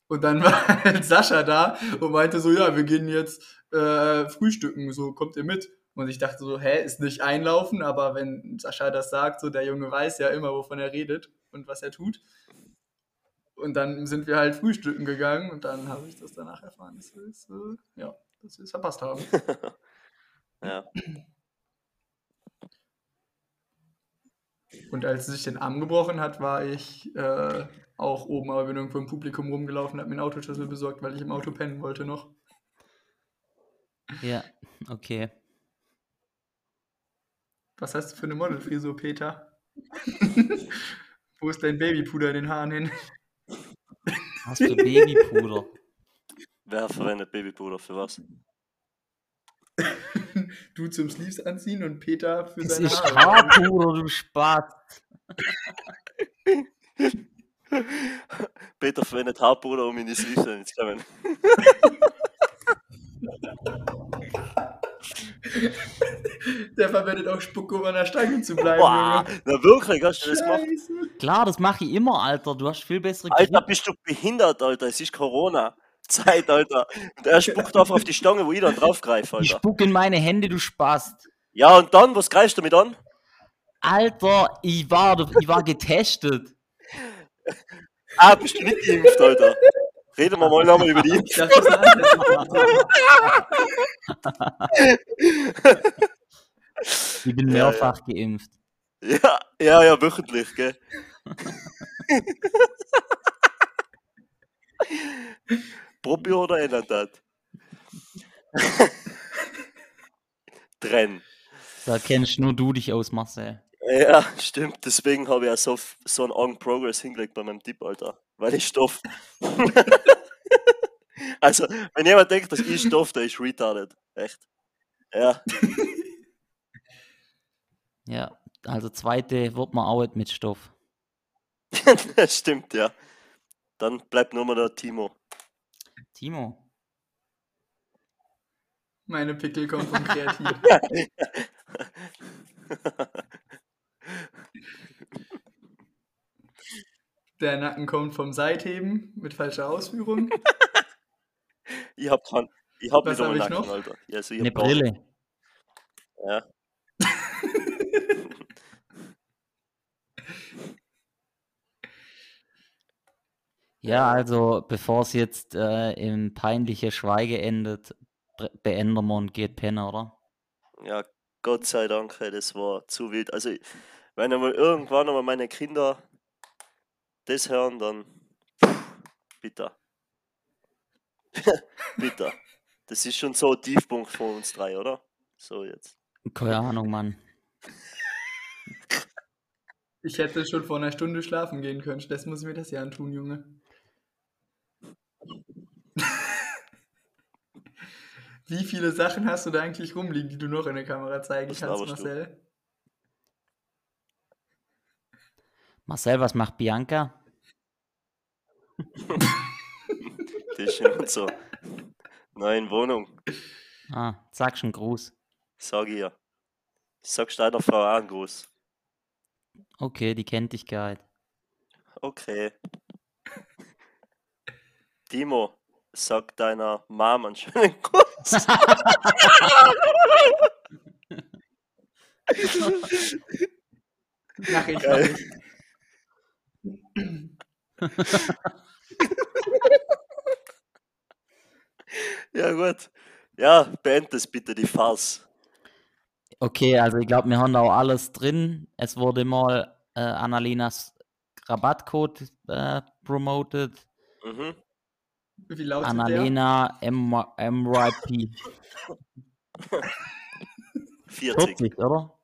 Und dann war halt Sascha da und meinte so, ja, wir gehen jetzt äh, frühstücken, so kommt ihr mit. Und ich dachte so, hä, ist nicht einlaufen, aber wenn Sascha das sagt, so der Junge weiß ja immer, wovon er redet und was er tut. Und dann sind wir halt frühstücken gegangen und dann habe ich das danach erfahren, dass wir äh, ja, dass wir es verpasst haben. Ja. Und als es sich den Arm gebrochen hat, war ich äh, auch oben, aber bin irgendwo im Publikum rumgelaufen, habe mir einen Autoschlüssel besorgt, weil ich im Auto pennen wollte noch. Ja, okay. Was hast du für eine Modelfrisur, Peter? Wo ist dein Babypuder in den Haaren hin? Was für Babypuder. Wer verwendet Babypuder für was? Du zum Sleeves anziehen und Peter für Das seine ist Haare. Haarpuder, du Spaß. Peter verwendet Haarpuder, um in die Sleeves zu kommen. Der verwendet auch Spucke, um an der Stange zu bleiben. Boah, na wirklich, hast du das gemacht? Klar, das mache ich immer, Alter. Du hast viel bessere Alter, Grip. bist du behindert, Alter. Es ist Corona-Zeit, Alter. Und er spuckt einfach auf die Stange, wo ich dann draufgreife, Ich Alter. spuck in meine Hände, du Spaß. Ja, und dann, was greifst du mit an? Alter, ich war, ich war getestet. Ah, bist du nicht geimpft, Alter. Reden wir mal nochmal über die Ich ein Ich bin Ja, mehrfach geimpft. Ja, ja, ja, wöchentlich, gell? Propio oder Enantat? Trenn. Da kennst nur du dich aus, Marcel. Ja, stimmt. Deswegen habe ich ja so, so einen On Progress hingelegt bei meinem Tipp, Alter. Weil ich Stoff. also, wenn jemand denkt, dass ich Stoff, der ist retarded. Echt. Ja, Ja, also zweite wird man auch mit Stoff. das stimmt, ja. Dann bleibt nur mal der Timo. Timo. Meine Pickel kommen vom Kreativ. Der Nacken kommt vom Seitheben mit falscher Ausführung. Ich hab keinen. Ich hab Was nicht hab ich Nacken, noch? Alter. Also ich Eine. Brille. Ja. Ja, also bevor es jetzt äh, im peinliche Schweige endet, beenden wir und geht pennen, oder? Ja, Gott sei Dank, das war zu wild. Also, wenn einmal irgendwann einmal meine Kinder das hören, dann pff, bitter. bitter. Das ist schon so ein Tiefpunkt von uns drei, oder? So jetzt. Keine Ahnung, Mann. Ich hätte schon vor einer Stunde schlafen gehen können. Das muss ich mir das ja antun, Junge. Wie viele Sachen hast du da eigentlich rumliegen, die du noch in der Kamera zeigen Was kannst, laberst du? Marcel? Marcel, was macht Bianca? Die ist in unserer neuen Wohnung. Ah, sag schon Gruß. Sag ja. Sagst deiner Frau auch einen Gruß. Okay, die kennt dich gar nicht. Okay. Timo, sag deiner Mom einen schönen Gruß. Mach ich, Geil. Ja, gut. Ja, beend das bitte, die Farce. Okay, also ich glaube, wir haben da auch alles drin. Es wurde mal äh, Annalenas Rabattcode äh, promoted. Mhm. Wie laut ist der? Annalena M MYP 40. 40, oder?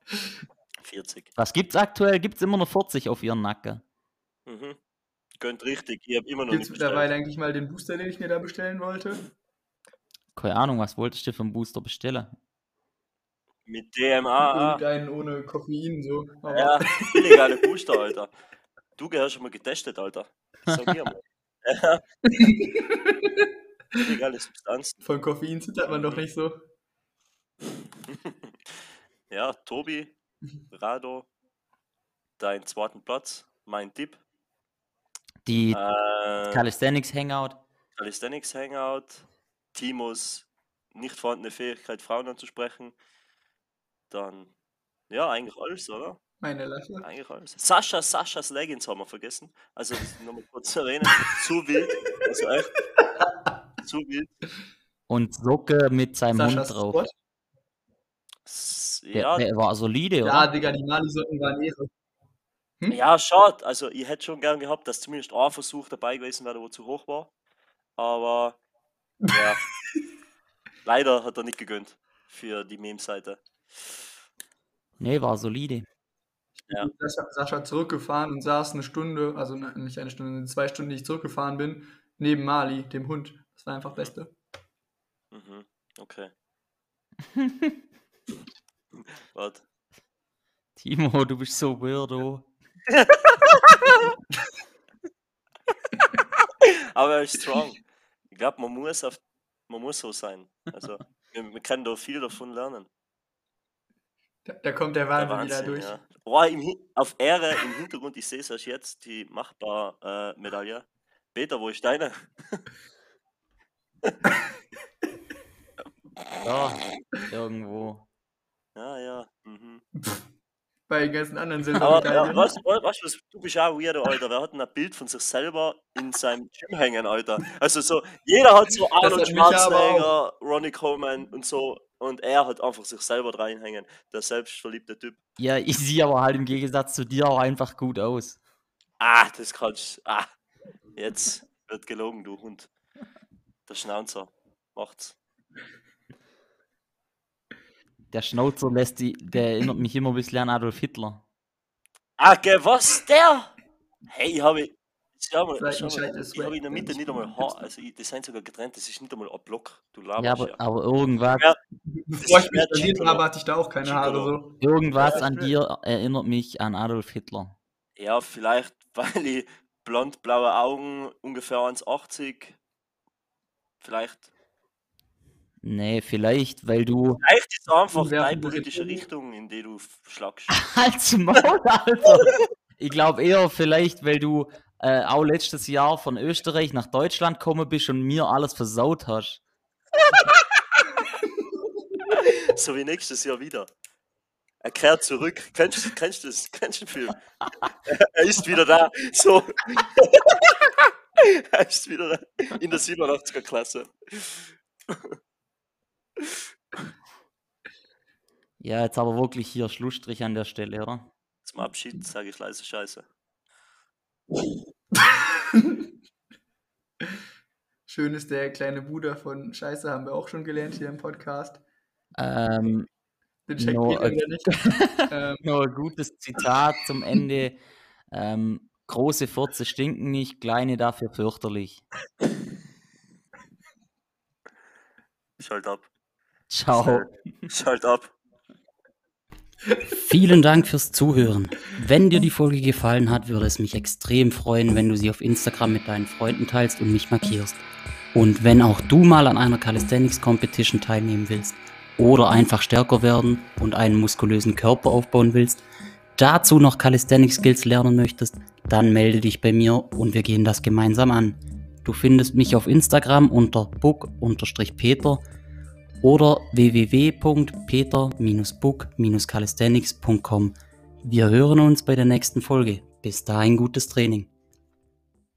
40. Was gibt's aktuell? Gibt's immer noch 40 auf ihren Nacken? Mhm. Gönnt richtig. Ich habe immer noch Gibt es nicht mittlerweile eigentlich mal den Booster, den ich mir da bestellen wollte? Keine Ahnung, was wolltest du für einen Booster bestellen? Mit DMA. Irgendeinen ohne Koffein, so. Aber Ja, illegale Booster, Alter. Du gehörst schon mal getestet, Alter. Sag ich mal. Ja. Illegale Substanzen. von Koffein zittert man doch nicht so. Ja, Tobi, Rado, dein zweiten Platz, mein Tipp. Die Äh, Calisthenics Hangout. Calisthenics Hangout, Timos nicht vorhandene Fähigkeit, Frauen anzusprechen. Dann, ja, eigentlich alles, oder? Meine. Eigentlich alles. Sascha, Saschas Leggings haben wir vergessen. Also, nochmal kurz zu erwähnen. Zu wild. Also echt. Zu wild. Und Socke mit seinem Saschas Hund drauf. S- Der, Ja, der war solide, Ja, oder? Digga, die Mali-Socken waren eh so. ja, schade. Also, ich hätte schon gern gehabt, dass zumindest ein Versuch dabei gewesen wäre, wo zu hoch war. Aber, ja. Leider hat er nicht gegönnt für die Meme-Seite. Nee, war solide. Ja. Sascha, Sascha zurückgefahren und saß eine Stunde, also ne, nicht eine Stunde, zwei Stunden, die ich zurückgefahren bin, neben Mali, dem Hund. Das war einfach Beste. Mhm. Okay. Warte. Timo, du bist so weirdo. Aber er ist strong. Ich glaube, man muss auf, man muss so sein. Also, wir, wir können da viel davon lernen. Da, da kommt der Der Wahnsinn wieder Wahnsinn, durch. ja. Oh, im, auf Ehre im Hintergrund, ich sehe es erst jetzt, die Machbar-Medaille. Peter, wo ist deine? Ja, irgendwo. Ja, ja. Mhm. Bei den ganzen anderen Aber ja, Silbermedaillen. was, was, du bist auch weirdo, Alter. Wer hat ein Bild von sich selber in seinem Gym hängen, Alter? Also so, jeder hat so Arnold Schwarzenegger, Ronnie Coleman und so. Und er hat einfach sich selber reinhängen. Der selbstverliebte Typ. Ja, ich sehe aber halt im Gegensatz zu dir auch einfach gut aus. Ah, das kannst Ah, jetzt wird gelogen, du Hund. Der Schnauzer macht's. Der Schnauzer lässt die, der erinnert mich immer ein bisschen an Adolf Hitler. Ah, was? Der? Hey, ich habe. Schau mal, Vielleicht schau mal, ich habe in der Mitte nicht einmal Haar. Also, ich, das sind sogar getrennt, das ist nicht einmal ein Block. Du laberst Ja, ja. aber, aber irgendwas, Ja, Bevor ich mich studiert habe, hatte ich da auch keine Haare Gigolo. so. irgendwas Ja, an dir erinnert mich an Adolf Hitler. Ja, vielleicht, weil ich blond-blaue Augen, ungefähr 1,80. Vielleicht. Nee, vielleicht, weil du. Vielleicht ist einfach deine politische. Richtung, in die du schlagst. Halt's Maul, Alter! Ich glaube eher vielleicht, weil du äh, auch letztes Jahr von Österreich nach Deutschland gekommen bist und mir alles versaut hast. so wie nächstes Jahr wieder. Er kehrt zurück. Kennst du kennst du das? Kennst du den Film? er ist wieder da. So. er ist wieder da. In der 87er Klasse. Ja, jetzt aber wirklich hier Schlussstrich an der Stelle, oder? Zum Abschied sage ich leise Scheiße. Schön ist der kleine Bruder von Scheiße, haben wir auch schon gelernt hier im Podcast. Ähm, Den checkt No, Peter wieder nicht. ähm, nur ein gutes Zitat zum Ende. Ähm, große Furze stinken nicht, kleine dafür fürchterlich. Schalt ab. Ciao. Schalt ab. Vielen Dank fürs Zuhören. Wenn dir die Folge gefallen hat, würde es mich extrem freuen, wenn du sie auf Instagram mit deinen Freunden teilst und mich markierst. Und wenn auch du mal an einer Calisthenics Competition teilnehmen willst oder einfach stärker werden und einen muskulösen Körper aufbauen willst, dazu noch Calisthenics Skills lernen möchtest, dann melde dich bei mir und wir gehen das gemeinsam an. Du findest mich auf Instagram unter book-peter oder www.peter-book-calisthenics.com. Wir hören uns bei der nächsten Folge. Bis dahin gutes Training.